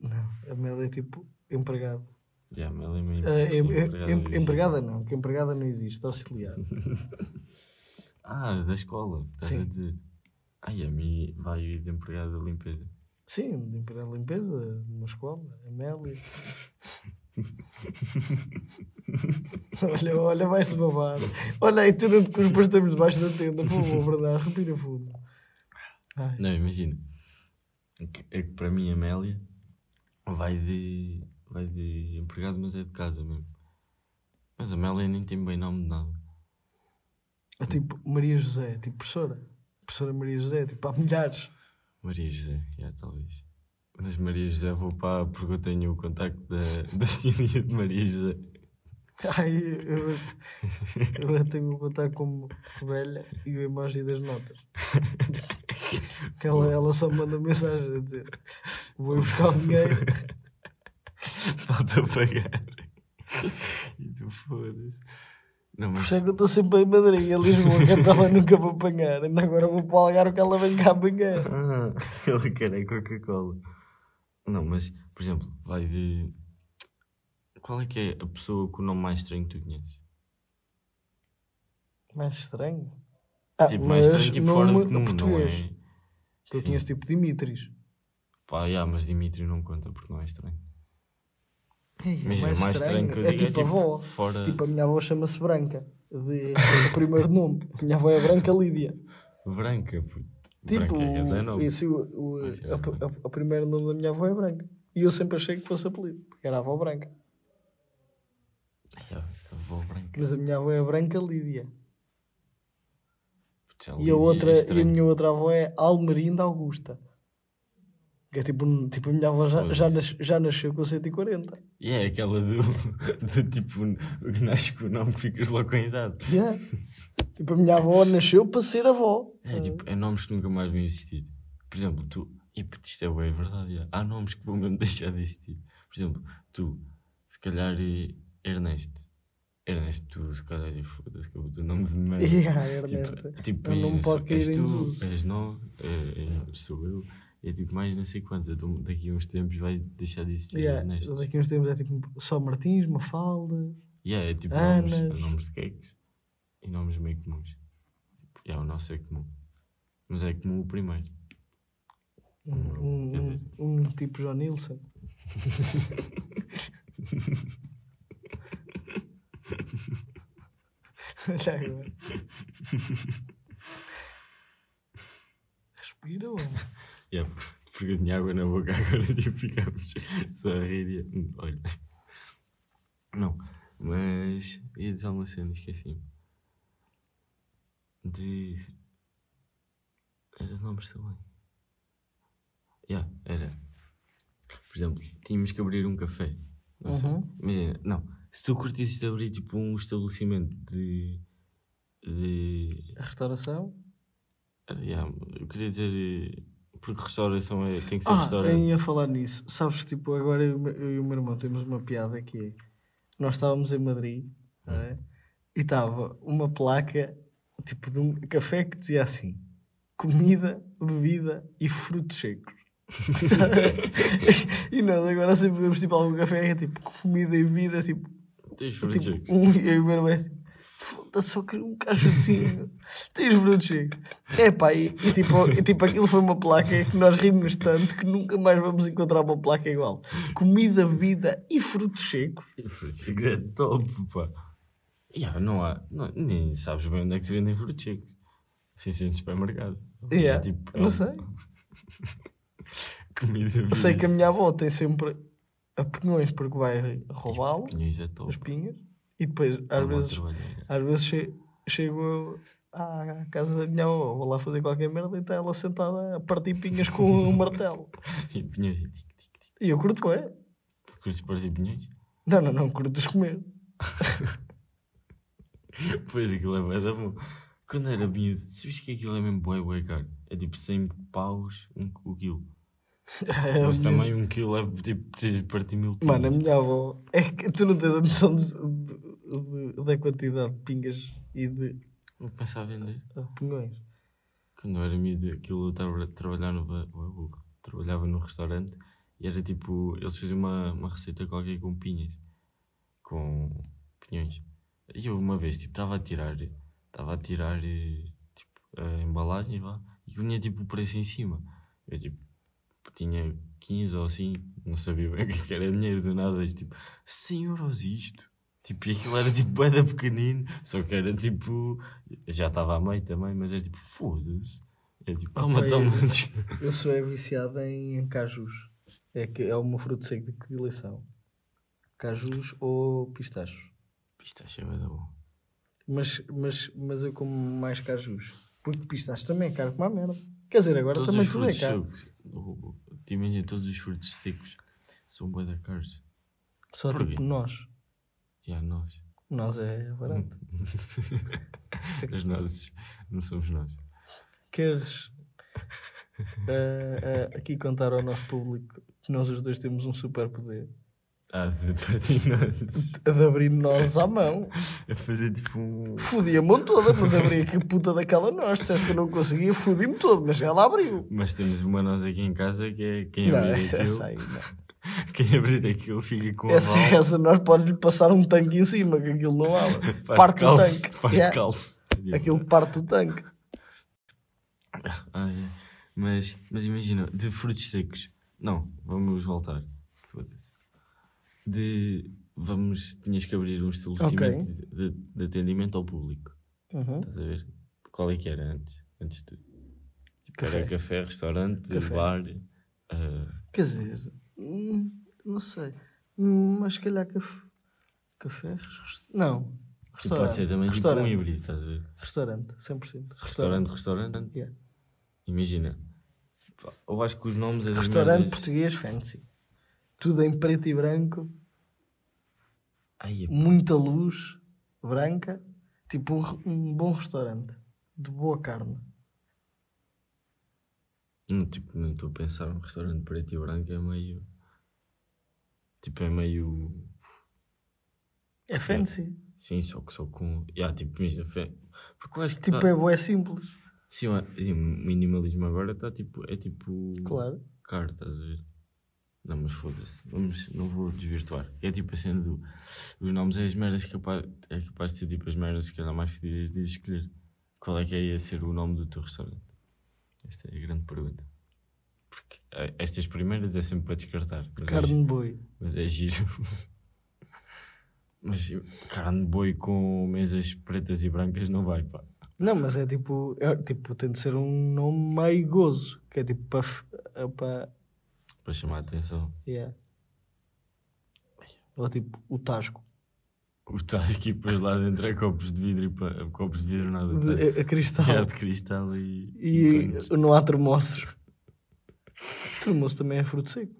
S1: Não, Amélia é tipo empregado.
S2: E a Amélia é meio.
S1: Ah, em-
S2: empregada
S1: em-
S2: babysitter.
S1: empregada não, que empregada não existe, auxiliar. <laughs>
S2: Ah, da escola, estás
S1: Sim.
S2: a dizer. Ai, a mim vai de empregada de limpeza.
S1: Sim, de empregado de limpeza, numa escola, Amélia. <laughs> olha, olha, vai-se babar. Olha aí, tu não te depois estamos debaixo da tenda, por favor, Bernardo, respira fundo. Ai,
S2: Não, imagina. É que- É que para mim, a Amélia vai de, vai de empregado, mas é de casa mesmo. Mas a Amélia nem tem bem nome de nada.
S1: é tipo Maria José, tipo professora. Professora Maria José, tipo há milhares.
S2: Maria José, já, talvez. Mas Maria José vou para porque eu tenho o contacto da, <laughs> da senhoria de Maria José.
S1: Ai, eu, eu tenho que contar como velha e o emoji das notas. <laughs> Que ela, ela só manda mensagem a dizer: Vou buscar o dinheiro. <laughs>
S2: Falta pagar. E tu foda-se. Não,
S1: Por
S2: mas
S1: isso é que eu estou sempre em Madrid a Lisboa, que ela nunca vou apanhar. Ainda agora vou para o Algarve que ela vem cá apanhar.
S2: Ah, <laughs> ela quer é Coca-Cola. Não, mas, por exemplo, vai de. Qual é que é a pessoa com o nome mais estranho que tu conheces?
S1: Mais estranho. Ah,
S2: tipo, mais
S1: mas
S2: estranho, tipo, fora
S1: nome
S2: do comum, não
S1: português.
S2: é?
S1: Que eu
S2: Sim.
S1: conheço tipo Dimitris.
S2: Pá, já, mas Dimitri não conta porque não é estranho.
S1: Ei,
S2: Imagina, mais, estranho, que eu
S1: é
S2: digo
S1: tipo
S2: é
S1: a
S2: tipo
S1: avó.
S2: fora.
S1: Tipo, a minha avó chama-se Branca. De, é o primeiro nome. A minha avó é Branca Lídia.
S2: Branca, puto.
S1: Tipo,
S2: Branca é nome.
S1: esse, o, o,
S2: é
S1: a-
S2: verdade.
S1: a- o primeiro nome da minha avó é Branca. E eu sempre achei que fosse apelido, porque era a avó Branca.
S2: A avó branca.
S1: Mas a minha avó é Branca Lídia. E a, outra,
S2: é
S1: e a minha outra avó é Almerinda Augusta. Que é tipo, tipo a minha avó já, já, nas- já nasceu com 140.
S2: E é aquela do, <laughs> do tipo, que nasce com o nome que ficas logo com a idade.
S1: Yeah. tipo, a minha avó nasceu para ser avó.
S2: É tipo, é nomes que nunca mais vão existir. Por exemplo, tu. E isto é bem verdade. já. Há nomes que vão mesmo <laughs> deixar de existir. Por exemplo, tu, se calhar eh, Ernesto. Ernesto, tu se calhar e foda-se que é o nome de merda. <laughs>
S1: Yeah, Ernesto.
S2: Tipo, tipo
S1: nome
S2: imagina,
S1: pode cair
S2: és
S1: em
S2: tu, és nós, é, sou eu. É tipo mais não sei quantos. Então, daqui a uns tempos vai deixar de existir
S1: Yeah.
S2: Ernesto.
S1: Daqui a uns tempos é tipo só Martins, Mafalda.
S2: Yeah, é tipo
S1: Anas.
S2: nomes, nomes de cakes e nomes meio comuns. Tipo, yeah, o nosso é comum. Mas é comum o primeiro.
S1: Um,
S2: Não,
S1: um, um,
S2: dizer-
S1: um tipo João Nilsson. <laughs> Olha <laughs> agora. Respira, homem.
S2: Yeah, porque eu tinha água na boca <laughs> agora tipo, ficámos só a rir. e- Olha. Não, mas ia dizer uma cena, esqueci-me. De. Era nomes também. Yeah, era. Por exemplo, tínhamos que abrir um café. Não sei.
S1: Uhum.
S2: Imagina, não. Se tu curtisses de abrir tipo um estabelecimento de. de.
S1: A restauração?
S2: era, yeah, eu queria dizer. eh, Porque restauração é, tem que ser
S1: Ah,
S2: restaurante.
S1: eu ia falar nisso. Sabes que tipo, agora eu, eu e o meu irmão temos uma piada que é. Nós estávamos em Madrid é? e estava uma placa tipo de um café que dizia assim: comida, bebida e frutos secos. <laughs> <laughs> e nós agora sempre vemos tipo algum café que é tipo comida e bebida, tipo,
S2: Tens frutos
S1: tipo
S2: secos.
S1: um, e o meu é tipo, foda-se, só quero um cajuzinho. <laughs> Tens frutos secos. É pá, e, e, tipo, e tipo aquilo foi uma placa que nós rimos tanto que nunca mais vamos encontrar uma placa igual. Comida, bebida e frutos secos.
S2: E frutos secos é top, pá. Yeah, não há. Não, nem sabes bem onde é que se vendem frutos secos. Assim sendo supermercado.
S1: Yeah,
S2: É tipo,
S1: não
S2: é-
S1: sei. <laughs>
S2: Comida.
S1: Eu sei que a minha avó tem sempre apinhões porque vai roubá-lo,
S2: Pinhões é
S1: as pinhas, e depois às vezes, às vezes che- chego à casa da minha avó, vou lá fazer qualquer merda e está ela sentada a partir pinhas com um <laughs> martelo.
S2: E pinhões. tic, tic, tic.
S1: E eu curto, é?
S2: Curtes partir pinhões?
S1: Não, não, não, curto os comer. <laughs>
S2: Pois aquilo é bué da bom. Quando era miúdo, sabes que aquilo é mesmo bué, bué caro? É tipo 100 paus um, o quilo. <laughs>
S1: É,
S2: Mas também um quilo é tipo, de partir mil
S1: Mano, a
S2: pingas.
S1: minha avó. É que tu não tens a noção de- de- de- da quantidade de pingas e de
S2: Eu pensava a vender.
S1: ah, pingões.
S2: Quando eu era miúdo, aquilo eu estava a trabalhar no, eu trabalhava no restaurante e era tipo, eles faziam uma, uma receita qualquer com pinhas, com pinhões. E eu uma vez, tipo, estava a tirar, estava a tirar, eh, tipo, a embalagem, vá, e tinha tipo o preço em cima. Eu tipo, tinha 15 ou assim, não sabia bem o que é era dinheiro do nada, mas, tipo, 100 euros isto. Tipo, e aquilo era tipo bem pequenino, só que era tipo, já estava a meio também, mas era tipo, foda-se. É tipo, toma, toma.
S1: eu- <laughs> Eu sou é viciado em cajus. É que é o meu fruto seco de predileção. Cajus ou pistachos.
S2: Pistache é da bom.
S1: Mas, mas, mas eu como mais cajus. Porque pistachos também é caro como a merda. Quer dizer, agora
S2: Todos
S1: também tudo é caro.
S2: imagina, todos os frutos secos são bué da caros.
S1: Só
S2: Porquê?
S1: tipo nós.
S2: E a nós.
S1: Nós é barato. <laughs>
S2: As nozes, não somos nós.
S1: Queres eh, eh, aqui contar ao nosso público que nós os dois temos um super poder
S2: Ah, de partir nozes. <laughs>
S1: de abrir nós à mão.
S2: A fazer tipo um.
S1: Fodia-me toda, mas abri aqui a puta daquela nós. Disseste que eu não conseguia, fodi-me todo, mas ela abriu.
S2: Mas temos uma noz aqui em casa que é quem
S1: Não,
S2: abrir
S1: essa,
S2: aquilo.
S1: essa aí não. <laughs>
S2: Quem abrir aquilo fica com a
S1: Essa,
S2: vala.
S1: essa nós podes-lhe passar um tanque em cima, que aquilo não abre. <laughs> Parte
S2: de
S1: o tanque.
S2: Faz
S1: Yeah.
S2: calço.
S1: Aquilo parte o tanque.
S2: Ah, é. mas, mas imagina, de frutos secos. Não, vamos voltar. Foda-se. De. Vamos. Tinhas que abrir um estabelecimento de, de- de atendimento ao público.
S1: Uhum.
S2: Estás a ver? Qual é que era antes? Antes de. Tipo,
S1: Café.
S2: Era café, restaurante,
S1: Café.
S2: bar. ah,
S1: Quer dizer, hum, não sei. Hum, mas se calhar café. Café? Não.
S2: que pode ser também tipo um
S1: restaurante.
S2: híbrido, estás a ver?
S1: Restaurante, 100%.
S2: Restaurante, restaurante.
S1: Yeah.
S2: Imagina. Eu acho que os nomes é
S1: Restaurante português fancy. Tudo em preto e branco,
S2: Ai, é
S1: muita luz branca. Tipo um, um bom restaurante. De boa carne.
S2: Não, tipo, não estou a pensar um restaurante preto e branco é meio. Tipo, é meio.
S1: É fancy.
S2: Sim, só, que- só com. Yeah, tipo, imagina. Porque eu acho que.
S1: Tipo,
S2: tá-
S1: é bué simples.
S2: Sim, o minimalismo agora está tipo. É tipo.
S1: Claro.
S2: Caro, estás a ver? Não, mas foda-se. Vamos, não vou desvirtuar. É tipo a cena do. Os nomes é as merdas capaz, é capaz de ser tipo as merdas que calhar mais fedidas de escolher. Qual é que é ia ser o nome do teu restaurante? Esta é a grande pergunta. Porque eh, estas primeiras é sempre para descartar. É,
S1: Carne de boi.
S2: mas é giro. <laughs> mas carne de boi com mesas pretas e brancas não vai, pá.
S1: Não, mas é tipo, é, tipo, tem de ser um nome meio gozo. Que é tipo para. é para
S2: Para chamar a atenção.
S1: yeah. Ou tipo, o Tasco.
S2: O estás aqui depois lá dentro é copos de vidro e pa- copos de vidro nada. tá?
S1: De, a, a cristal.
S2: É de cristal e.
S1: E
S2: panos.
S1: não há termossos. Termoço também é fruto seco.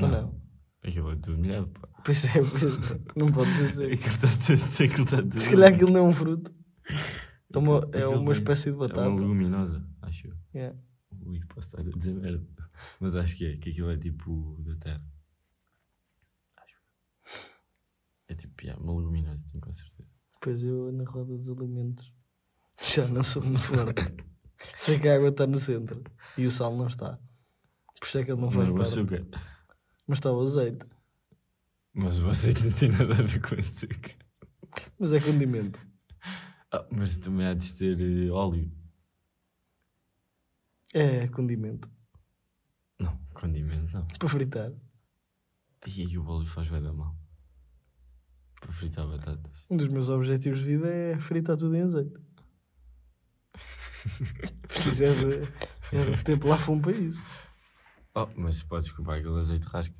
S1: Ou não?
S2: Aquilo é tudo molhado, pá.
S1: Pois é, pois é. Não pode ser <laughs> seco.
S2: Aquilo está tudo. Aquilo está tudo
S1: Se calhar aquilo não é um fruto. É uma, é uma espécie de
S2: É uma
S1: batata.
S2: leguminosa, acho eu.
S1: Yeah.
S2: Ui, posso estar a dizer merda. Mas acho que é, que aquilo é tipo da terra. Acho. É tipo, yeah, uma leguminosa, tenho com certeza.
S1: Pois eu, na roda dos alimentos, já não sou muito forte. Sei que a água está no centro e o sal não está. Por isso é que ele não faz
S2: Não, o açúcar.
S1: Mas está o azeite.
S2: Mas o azeite não tem nada a ver com açúcar.
S1: Mas é condimento.
S2: Ah, mas também há de ter eh, óleo.
S1: É condimento.
S2: Condimento não.
S1: Para fritar.
S2: E aí o óleo faz vai dar mal. Para fritar batatas.
S1: Um dos meus objetivos de vida é fritar tudo em azeite. <laughs> Preciso é de, é de tempo lá fumo para isso.
S2: Oh, mas podes comprar aquele azeite rasca.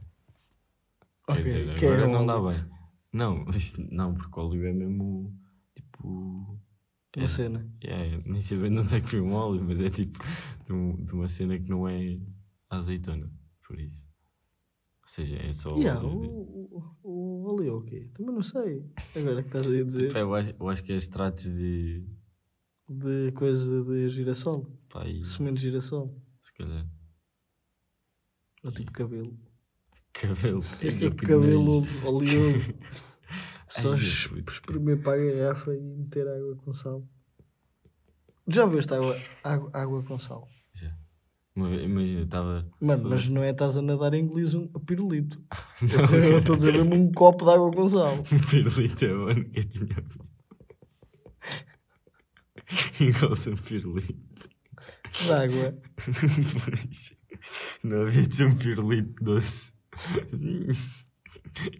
S2: Quer
S1: Ok,
S2: dizer,
S1: que é
S2: agora
S1: um
S2: não dá bem. Não, <laughs> isto- não, porque o óleo é mesmo tipo.
S1: Uma
S2: é-
S1: cena.
S2: é, nem sei bem de onde é que foi um óleo, mas é tipo de, um- de uma cena que não é azeitona. Por isso. Ou seja, é só.
S1: Yeah,
S2: óleo de-
S1: o, o, o E eu, o quê? Também não sei. Agora que estás aí a <laughs> dizer.
S2: Pá, eu, acho, eu acho que é extratos de.
S1: De coisas de girassol.
S2: Pá, aí,
S1: Sementes de girassol.
S2: se calhar.
S1: Ou tipo cabelo. <laughs>
S2: Cabelo. <laughs> Que
S1: cabelo oleoso. Só espremer para a garrafa e meter água com sal. Já viste água, água, água com sal?
S2: Eu estava.
S1: Mano, mas não é estás a nadar em inglês um pirulito. <laughs> Eu estou a dizer mesmo um copo de água com <laughs> sal.
S2: Pirulito é bom, nunca tinha visto. <laughs> Igual-se um pirulito.
S1: De água.
S2: Não havia de ser um pirulito doce.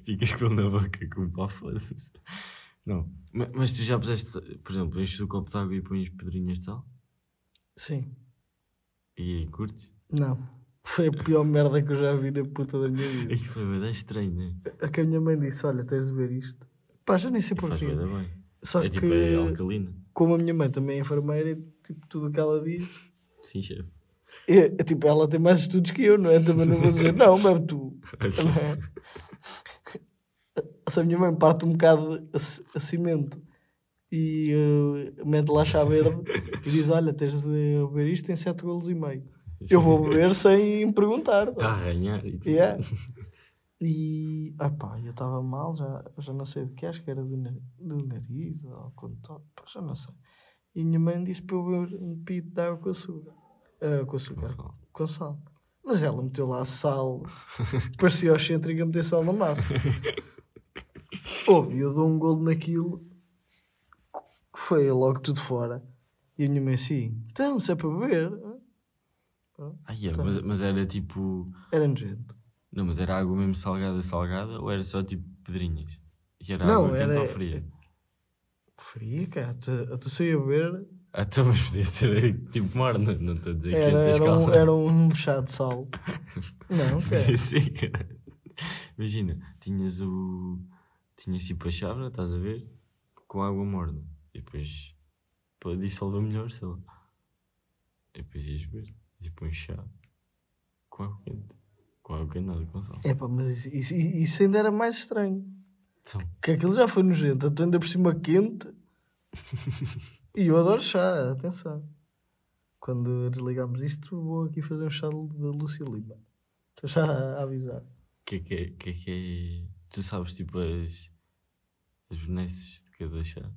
S2: Ficas com ele na boca com pau, foda-se. Não. Ma- Mas tu já puseste, por exemplo, enches o copo de água e pões pedrinhas de sal?
S1: Sim.
S2: E aí curtes?
S1: Não. Foi a pior merda que eu já vi na puta da minha vida. <laughs>
S2: Aquilo é bem estranho, né?
S1: A que a minha mãe disse: Olha, tens de ver isto. Pá, já nem sei
S2: Faz
S1: porquê.
S2: bem, bem.
S1: Só
S2: É
S1: que,
S2: tipo, é alcalina.
S1: como a minha mãe também é enfermeira, tipo, tudo o que ela diz.
S2: Sim, chefe.
S1: É, é tipo, ela tem mais estudos que eu, não é? Também não vou dizer, não, bebe tu. <laughs> Não é? Se a minha mãe parte um bocado a, a cimento e eh, mete lá chá verde e diz: Olha, tens de beber isto em 7 golos e meio. Eu vou beber sem perguntar. tá?
S2: Arranhar e tudo.
S1: Yeah. <laughs> E ah pá, eu estava mal, já, já não sei de que, acho que era do, na- do nariz ou com to- pá, já não sei. E minha mãe disse para eu beber um pito de água com açúcar. Ah, com açúcar,
S2: Gonçalo.
S1: com sal. Mas ela meteu lá sal, <laughs> parecia ao excêntrico a meter sal na massa. <laughs> Ouve, eu dou um golo naquilo que foi logo tudo fora. E a minha mãe assim, então, se é para beber,
S2: Ah, yeah,
S1: Tá.
S2: mas, mas era tipo.
S1: era nojento.
S2: Não, mas era água mesmo salgada, salgada ou era só tipo pedrinhas? E era
S1: Não,
S2: água quente
S1: era-
S2: ou fria?
S1: Fria, cara, tu, tu só ia beber,
S2: Ah, então, mas podia ter tipo morna, não estou a dizer
S1: era,
S2: quente,
S1: era, um, era um chá de sal. <laughs> Não, cara.
S2: Ser, cara. Imagina, tinhas o. Tinhas tipo a chávena, estás a ver? Com água morna. E depois. Para dissolver melhor, sei lá. E depois ias beber. Tipo um chá. Com água quente. Com água quente, nada com sal.
S1: Epá, mas isso, isso, isso ainda era mais estranho.
S2: Então,
S1: Que aquilo já foi nojento, tu ainda por cima quente. <laughs> E eu adoro chá, atenção. Quando desligamos isto, vou aqui fazer um chá de Lúcia Lima. Estou já a avisar.
S2: que é que é, que é que é. Tu sabes tipo as. As benesses de cada chá?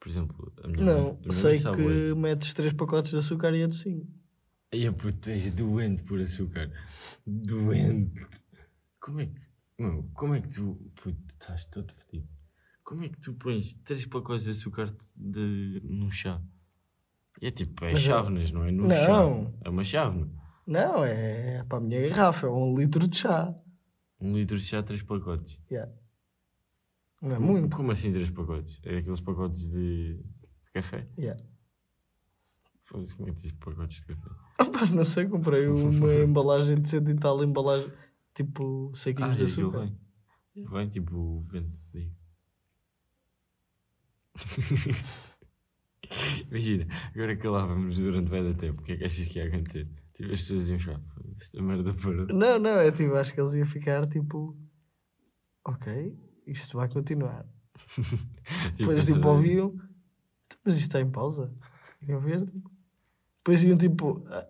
S2: Por exemplo, a minha mãe-
S1: Não,
S2: a minha mãe
S1: sei
S2: sabe
S1: que
S2: hoje.
S1: metes três pacotes de açúcar e é docinho.
S2: Ai, a puta, és doente por açúcar. Doente. Como é que. Não, como é que tu. Puto, estás todo fedido. Como é que tu pões três pacotes de açúcar de, num chá? É tipo, é
S1: Mas é-
S2: chávenas, não é? Num
S1: Não.
S2: chá. É uma chávena.
S1: Não, é para a minha garrafa, é um litro de chá.
S2: Um litro de chá, três pacotes.
S1: Yeah. Não é muito.
S2: Como assim três pacotes? É aqueles pacotes de, de café?
S1: Yeah.
S2: Foda-se, como é que diz pacotes de café? <laughs>
S1: Opa, não sei, comprei uma embalagem de cento e tal, embalagem tipo
S2: Ah,
S1: saquinhos de
S2: e aquilo
S1: açúcar.
S2: vem. Vem tipo vento, digo. <laughs> Imagina, agora que lá vamos durante bem da tempo, o que é que achas que ia acontecer? Tipo, as pessoas iam ficar, "Foda-se, esta merda parou.
S1: Não, não, é tipo, acho que eles iam ficar tipo, ok, isto vai continuar. <laughs> Depois tipo ouviam, mas isto está em pausa. Iam ver, tipo. Depois iam tipo a-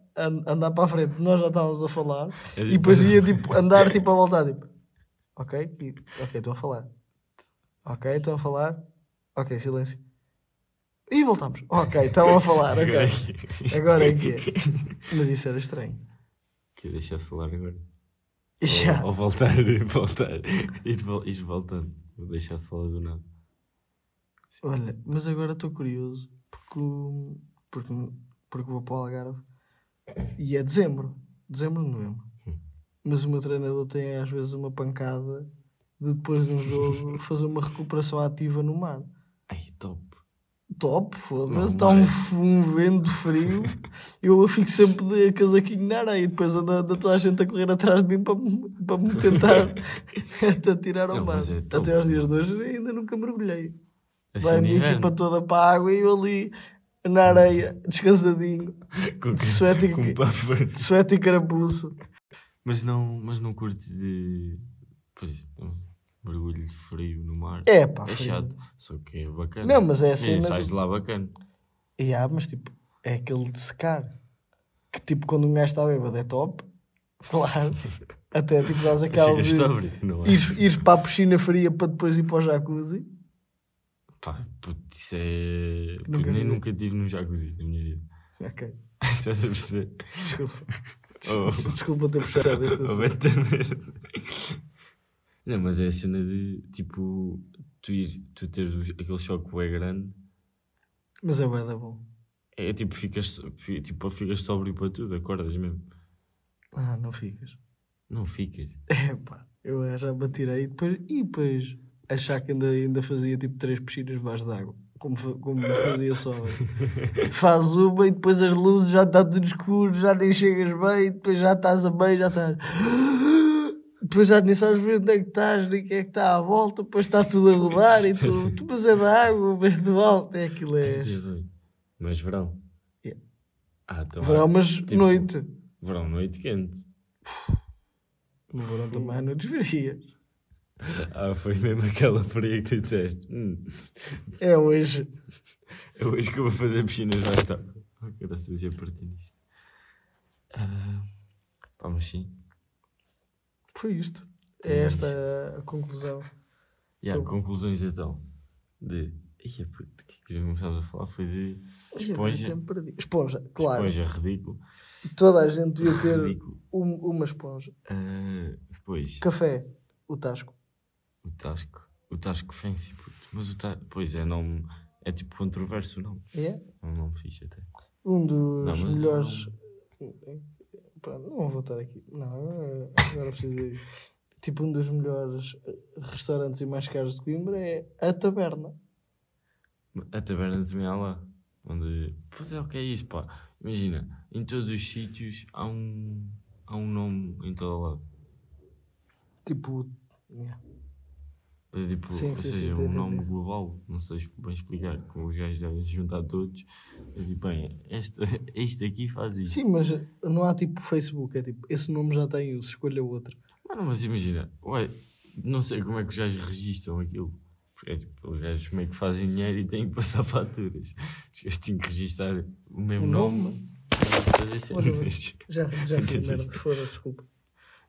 S1: andar para a frente, nós já estávamos a falar,
S2: É
S1: e
S2: tipo-
S1: depois ia tipo andar <laughs> tipo a voltar, tipo, ok, e- ok, estão a falar. Ok, estão a falar. Ok, silêncio. E voltamos. Ok, estão a falar, ok.
S2: Agora é que-
S1: Agora é que é. <laughs> Mas isso era estranho.
S2: Quer deixar de falar agora?
S1: Já.
S2: Ou, ou voltar, <laughs> voltar, ir, ir voltando. Vou deixar de falar do nada.
S1: Olha, mas agora estou curioso porque, porque, porque vou para o Algarve e é dezembro, dezembro, novembro.
S2: Hum.
S1: Mas o meu treinador tem às vezes uma pancada de depois de um jogo <laughs> fazer uma recuperação ativa no mar.
S2: Top.
S1: Foda-se, está um, um vento frio. <laughs> Eu fico sempre de casaquinho na areia e depois anda, anda toda a gente a correr atrás de mim para, me- para me tentar <laughs> <laughs> até tirar ao mar.
S2: é.
S1: Até aos dias de hoje ainda nunca mergulhei.
S2: Assim
S1: Vai a minha
S2: inverno.
S1: equipa toda para a água e eu ali na areia, descansadinho,
S2: Com,
S1: de suéte e- de suéte e carapuço.
S2: Mas não, mas não curtes de. Pois não. Mergulho frio no mar.
S1: É pá,
S2: É
S1: frio.
S2: chato, só que é bacana.
S1: Não, mas é a
S2: E sais
S1: de-
S2: lá bacana.
S1: E há, mas tipo, é aquele de secar. Que tipo, quando um gajo está bêbado é top. Claro. <laughs> Até tipo, dás aquela de
S2: sóbrio, não é?
S1: ires, ires para a piscina fria para depois ir para o jacuzzi.
S2: Pá, puto, isso é. Puto,
S1: Nunca
S2: nem
S1: vi.
S2: nunca tive num jacuzzi na minha vida.
S1: Ok, <laughs>
S2: Estás a perceber?
S1: desculpa.
S2: Oh.
S1: Desculpa ter puxado este <laughs> assunto.
S2: Não, mas é a cena de tipo. Tu, ir, tu teres aquele choque bem grande.
S1: Mas é bué da bom.
S2: É tipo, ficas, tipo, ficas sóbrio para tudo, acordas mesmo.
S1: Ah, não ficas.
S2: Não ficas. <laughs>
S1: É pá, eu já me atirei e depois, e depois achar que ainda, ainda fazia tipo três piscinas debaixo d'água. Como, como fazia só. <laughs> Faz uma e depois as luzes já está tudo escuro, já nem chegas bem, e depois já estás a meio, já estás. Depois já nem sabes ver onde é que estás, nem quem é que está à volta, depois está tudo a rodar e tu, <laughs> tu mas é da água, bem do alto, é aquilo é.
S2: Jesus. Mas verão.
S1: Yeah.
S2: Ah, então.
S1: Verão, mas
S2: tipo-
S1: noite.
S2: Verão, noite quente.
S1: No verão também há noites frias. <laughs>
S2: Ah, foi mesmo aquela fria que tu disseste. Hum,
S1: É hoje.
S2: é hoje que eu vou fazer piscinas lá está. Graças a partir disto. Ah, pá, mas sim.
S1: Foi isto. É esta a conclusão.
S2: E há
S1: Tô-
S2: conclusões então. De. Ia, puto, o que é que já começámos a falar? Foi de Esponja.
S1: Esponja, claro.
S2: esponja ridículo.
S1: Toda a gente devia ter um- uma esponja.
S2: Ah, depois,
S1: Café, o Tasco.
S2: o Tasco. O Tasco Fancy, puto. Mas o Tasco. Pois é, nome. É tipo controverso o nome.
S1: É
S2: um nome fixe até.
S1: um dos
S2: Não,
S1: melhores. Pronto, não vou voltar aqui. Não, agora preciso. Tipo, um dos melhores eh, restaurantes e mais caros de Coimbra é a Taberna.
S2: A taberna também há lá. Onde. Pois é, o que é isso, pá. Imagina, em todos os sítios há um. Há um nome em todo lado.
S1: Tipo, yeah.
S2: É tipo,
S1: Sim,
S2: ou
S1: sim,
S2: seja,
S1: sim, a
S2: um nome global. Não sei bem explicar. Com os gajos devem se juntar todos. Mas tipo, bem, este, <laughs> este aqui faz isto.
S1: sim, mas não há tipo Facebook. É tipo, esse nome já tem uso, escolha outro.
S2: Mano, mas imagina, ué, não sei como é que os gajos registram aquilo. Porque é tipo, os gajos meio que fazem dinheiro e têm que passar <laughs> faturas. Os gajos têm que registrar o mesmo
S1: O
S2: nome.
S1: nome?
S2: Fazer cenas.
S1: Já, já <laughs> fiz merda, foda-se, desculpa.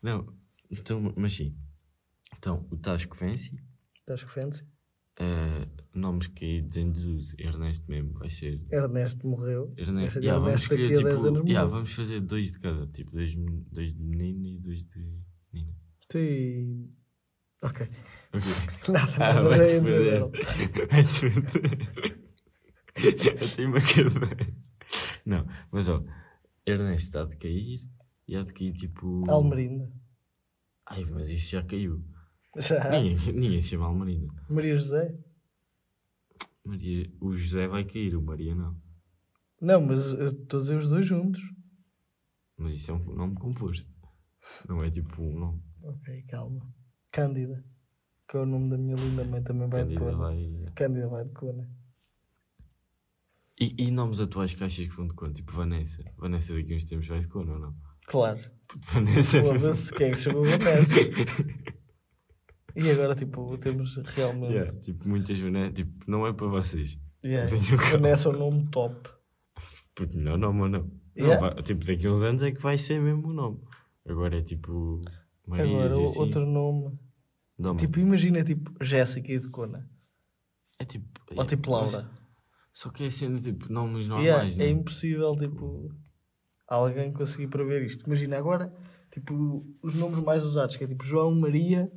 S2: Não, então, mas sim. Então, o Tasco Fancy,
S1: Tasco Fancy.
S2: eh, nomes caídos em desuso, Ernesto mesmo, vai ser.
S1: Ernesto morreu.
S2: Ernesto,
S1: Ernesto
S2: yeah, vamos
S1: daqui a 10
S2: tipo.
S1: anos
S2: yeah, vamos fazer dois de cada, tipo, dois, dois de menino e dois de menina.
S1: Sim. Ok.
S2: Ok. <laughs>
S1: Nada,
S2: Ah,
S1: nada,
S2: vai-te
S1: ia dizer
S2: foder. <laughs> Eu tenho uma cadeira. Não, mas ó, Ernesto está de cair e há de cair tipo.
S1: Almerinda.
S2: Ai, mas isso já caiu.
S1: Já.
S2: Ninguém, ninguém se chama Almerina.
S1: Maria José?
S2: Maria, o José vai cair, o Maria não.
S1: Não, mas eu estou a dizer os dois juntos.
S2: Mas isso é um nome composto. Não é tipo um nome.
S1: Ok, calma. Cândida. Que é o nome da minha linda mãe, também vai de cona.
S2: vai.
S1: Cândida vai de cona.
S2: E, e nomes atuais que achas que vão de cona? Tipo Vanessa. Vanessa daqui uns tempos vai de cona ou não?
S1: Claro.
S2: Vanessa.
S1: Foda-se, quem é que se chama Vanessa? <laughs> E agora, tipo, temos realmente.
S2: Yeah, tipo, muitas Vanessa. Tipo, não é para vocês.
S1: Yeah. Vanessa é um nome top.
S2: Puto, melhor nome ou não? Não,
S1: Yeah.
S2: vai- tipo, daqui a uns anos é que vai ser mesmo o nome. Agora é tipo. Maria
S1: Agora, o-
S2: assim.
S1: outro nome.
S2: Nome.
S1: Tipo, imagina, tipo, Jéssica e de Cona.
S2: é tipo.
S1: Ou tipo
S2: mas-
S1: Laura.
S2: Só que é sendo tipo nomes
S1: Yeah,
S2: normais,
S1: é
S2: né?
S1: impossível, tipo, alguém conseguir prever isto. Imagina agora, tipo, os nomes mais usados, que é tipo João, Maria,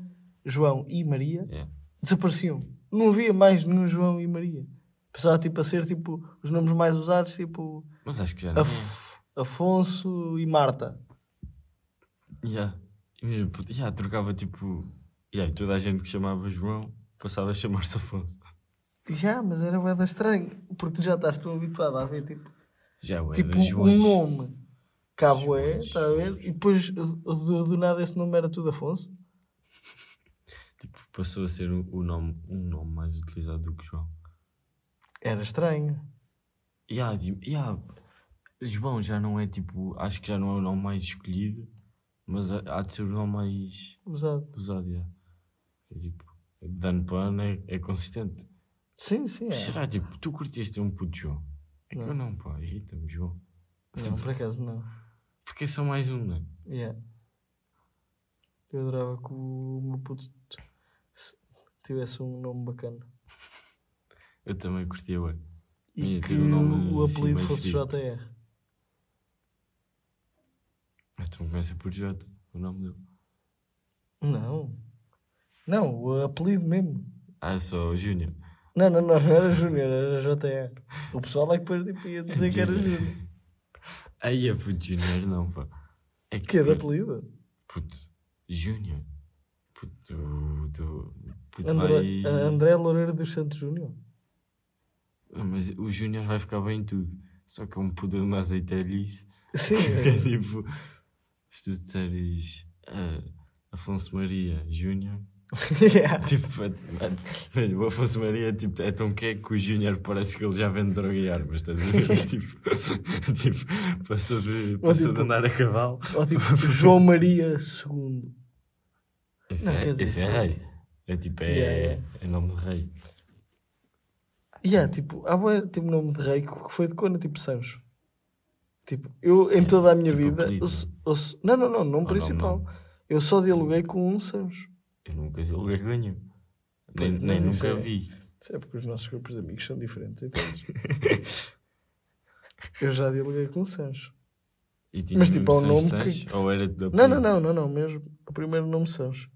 S1: João e Maria,
S2: Yeah.
S1: desapareciam. Não havia mais nenhum João e Maria. Passava, tipo, a ser, tipo, os nomes mais usados, tipo,
S2: Mas acho que já não.
S1: Af- Afonso e Marta.
S2: Yeah. Puto, yeah, trocava tipo. Yeah, toda a gente que chamava João passava a chamar-se Afonso.
S1: Já, mas era bem estranho, porque tu já estás tão habituado a ver, tipo,
S2: Já, ué,
S1: tipo um nome. Cabo é, está a ver? E depois, do, do nada, esse nome era tudo Afonso.
S2: Tipo, passou a ser o, nome, um nome mais utilizado do que João.
S1: Era estranho.
S2: Yeah, tipo, yeah, João já não é tipo. Acho que já não é o nome mais escolhido, mas há, de ser o nome mais
S1: Usado.
S2: usado. Yeah. É tipo. para ano é, é consistente.
S1: Sim, sim. É.
S2: será tipo, tu curtiste um puto João? É que
S1: Não.
S2: eu não, pá, irrita-me, João.
S1: Não, por acaso não.
S2: Porque é só mais um, né?
S1: Yeah. Eu adorava que o meu puto tivesse um nome bacana.
S2: Eu também curtia, ué.
S1: E que
S2: um nome
S1: o
S2: assim
S1: apelido
S2: bem
S1: fosse. JR.
S2: Então começa por J, o nome dele.
S1: Não. Não, o apelido mesmo.
S2: Ah, só o Júnior.
S1: Não, não, não, não era Júnior, era JR. O pessoal é que depois tipo, ia dizer que era
S2: Júnior. <laughs> Aí é puto Júnior, não, pá. É
S1: Que é de apelido?
S2: Puto, Júnior. Puto, do. Puto
S1: André,
S2: vai.
S1: a André Loureiro dos Santos Júnior.
S2: Ah, Mas o Júnior vai ficar bem em tudo. Só que é um puto de uma azeitelice.
S1: Sim, <laughs>
S2: É tipo, se tu disseres ah, Afonso Maria Júnior, <laughs>
S1: yeah.
S2: tipo, é- é- o Afonso Maria tipo, é tão que que o Júnior parece que ele já vende droga e armas, estás a ver? <laughs> tipo, tipo, passou de, passou de
S1: tipo-
S2: andar a cavalo.
S1: Ou tipo João Maria II.
S2: Esse
S1: Não,
S2: é, esse é rei. É tipo, é,
S1: Yeah, yeah.
S2: é nome de rei.
S1: E há tipo, há bué, tipo nome de rei que foi de cona, tipo Sancho. Tipo, eu em toda a minha
S2: Tipo
S1: vida. eu s- eu não, não, não, nome principal.
S2: nome,
S1: Eu só dialoguei com um Sancho.
S2: Eu nunca dialoguei com nenhum. Nem, nem nunca
S1: é-
S2: vi.
S1: Isso é porque os nossos grupos de amigos são diferentes. <laughs> eu já dialoguei com o Sancho. Mas, tipo, é um
S2: Sancho
S1: nome que-
S2: Sancho, Ou era de
S1: Não, não, não, não, não, mesmo. O primeiro nome Sancho.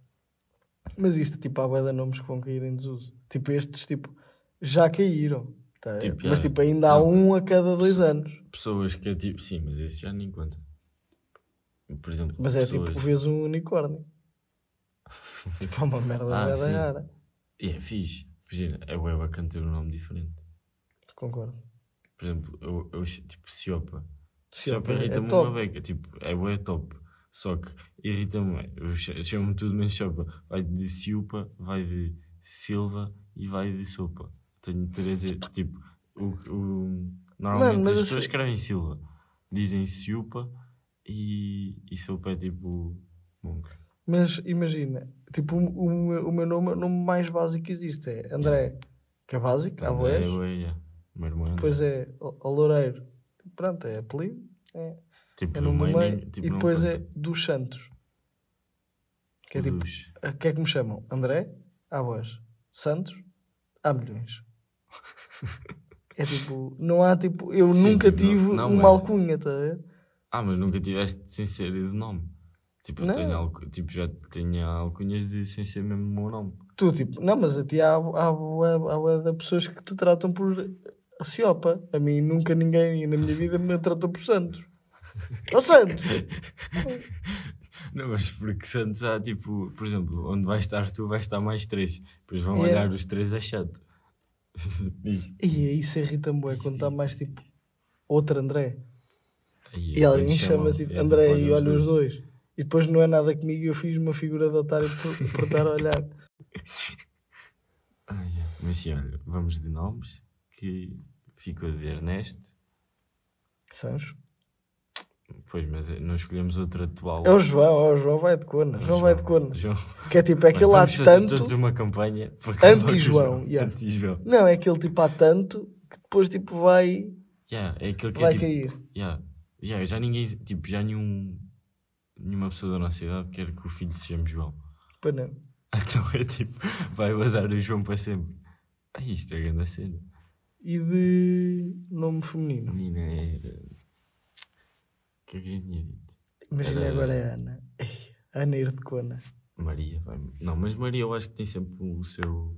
S1: Mas isto, tipo, há de nomes que vão cair em desuso. Tipo, estes, tipo, já caíram. tá?
S2: Tipo,
S1: mas,
S2: já-
S1: tipo, ainda há um a cada dois anos.
S2: Pessoas que é tipo. Sim, mas esse já nem conta. Por exemplo,
S1: Mas é
S2: pessoas...
S1: tipo, vês um unicórnio. <laughs> tipo, é uma merda
S2: Ah,
S1: da rara.
S2: E é fixe. Imagina, é bué bacana ter um nome diferente.
S1: Concordo.
S2: Por exemplo, eu, eu tipo Siopa.
S1: Siopa
S2: Siopa
S1: é
S2: irrita-me
S1: top.
S2: uma beca. Tipo, é bué top. Só que irrita-me. Eu ch- chamo tudo menos Siopa. Vai de Siopa, vai de Silva e vai de Sopa. Tenho três. Tipo, o, o, normalmente
S1: mas
S2: as pessoas escrevem Silva. Dizem Siopa e, e Sopa é tipo. monk.
S1: Mas imagina, tipo, o, o, o meu nome, o nome mais básico que existe é André, que é básico, há
S2: André,
S1: bués.
S2: bué, yeah. O meu irmão é
S1: Depois é o o Loureiro. Pronto, é apelido. É,
S2: Tipo,
S1: é
S2: do
S1: do
S2: meio,
S1: meio.
S2: tipo,
S1: e depois é dos Santos. Que é tipo,
S2: Dos-
S1: a que é que me chamam? André, há boas. Santos, há milhões. <laughs> é tipo, não há tipo, eu
S2: Sim,
S1: nunca
S2: tipo,
S1: tive
S2: não,
S1: uma
S2: mas-
S1: alcunha, tá a ver?
S2: Ah, mas nunca tiveste sem ser de nome. Tipo, eu
S1: Não.
S2: tenho alcu- tipo, já tinha alcunhas de sem ser mesmo o meu nome.
S1: Tu, tipo, não, mas a ti há, há, há, de pessoas que te tratam por Ciopa. A mim nunca ninguém na minha vida me tratou por Santos. Ó Santos!
S2: Não, mas porque Santos há tipo, por exemplo, onde vais estar tu, vais estar mais três. Depois vão
S1: Yeah.
S2: olhar os três a chato. <laughs> e,
S1: isso irrita-me bué quando está mais tipo outro André. E alguém chama tipo
S2: é,
S1: André
S2: olha
S1: e olha os dois. E depois não é nada comigo e eu fiz uma figura de otário por, por estar a olhar. <laughs>
S2: Ai. mas sim, olha, vamos de nomes que ficou de Ernesto.
S1: Sancho.
S2: Pois, mas não escolhemos outro atual.
S1: É o João, é o João vai de cona. João vai de cona.
S2: João.
S1: Que é tipo, é aquele há tanto.
S2: todos uma campanha
S1: Anti-João, yeah.
S2: Anti-João.
S1: Não, é aquele tipo há tanto que depois tipo vai,
S2: Yeah, é aquele que
S1: vai
S2: é tipo,
S1: cair.
S2: Yeah. Yeah, já ninguém, tipo, já nenhum, nenhuma pessoa da nossa idade quer que o filho se chame João.
S1: Pois não. <laughs>
S2: Então é tipo, vai vazar o João para sempre. Ah, isto é grande cena.
S1: E de nome feminino.
S2: Menina era. O que é que tinha dito?
S1: Imagina
S2: Era-
S1: agora é a Ana. Ana ir de cona.
S2: Maria, vai. Não, mas Maria eu acho que tem sempre o seu.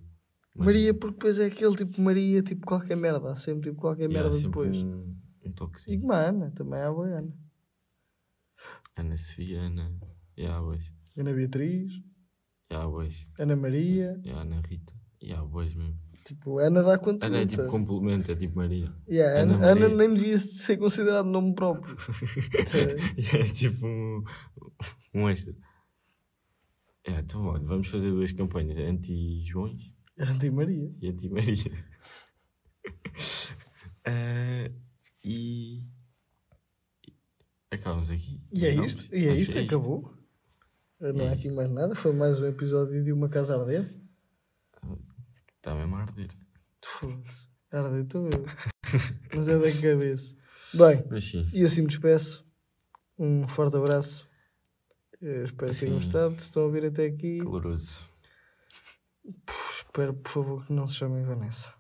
S1: Maria, porque depois é aquele tipo Maria, tipo qualquer merda. Há sempre tipo qualquer merda depois.
S2: Um, um
S1: E
S2: toquezinho.
S1: como a Ana, também há boa Ana.
S2: Ana Sofia, Ana. Yeah, bois.
S1: Ana Beatriz,
S2: Yeah, bois.
S1: Ana Maria.
S2: Yeah, Ana Rita. Yeah, bois mesmo.
S1: Tipo, Ana dá conta.
S2: Ana é tipo complemento, é tipo Maria.
S1: Yeah,
S2: Ana
S1: Ana, Ana
S2: Maria.
S1: nem devia ser considerado nome próprio. <laughs>
S2: É tipo um, um extra. É, então olha, vamos fazer duas campanhas: anti-Joões
S1: Ana Maria.
S2: e anti-Maria. <laughs> Eh, e. Acabamos aqui.
S1: E é
S2: Acabamos?
S1: isto, e é
S2: Acho
S1: isto,
S2: que
S1: acabou. Não
S2: É
S1: há aqui
S2: isto.
S1: mais nada. Foi mais um episódio de Uma Casa Ardente.
S2: Está mesmo a arder.
S1: Foda-se. Arde, estou eu. <laughs> Mas é da cabeça. Bem,
S2: Mas sim.
S1: e assim me despeço. Um forte abraço. Eu espero que tenham
S2: Assim-
S1: gostado. Se estão a ouvir até aqui,
S2: Caloroso.
S1: espero por favor que não se chamem Vanessa.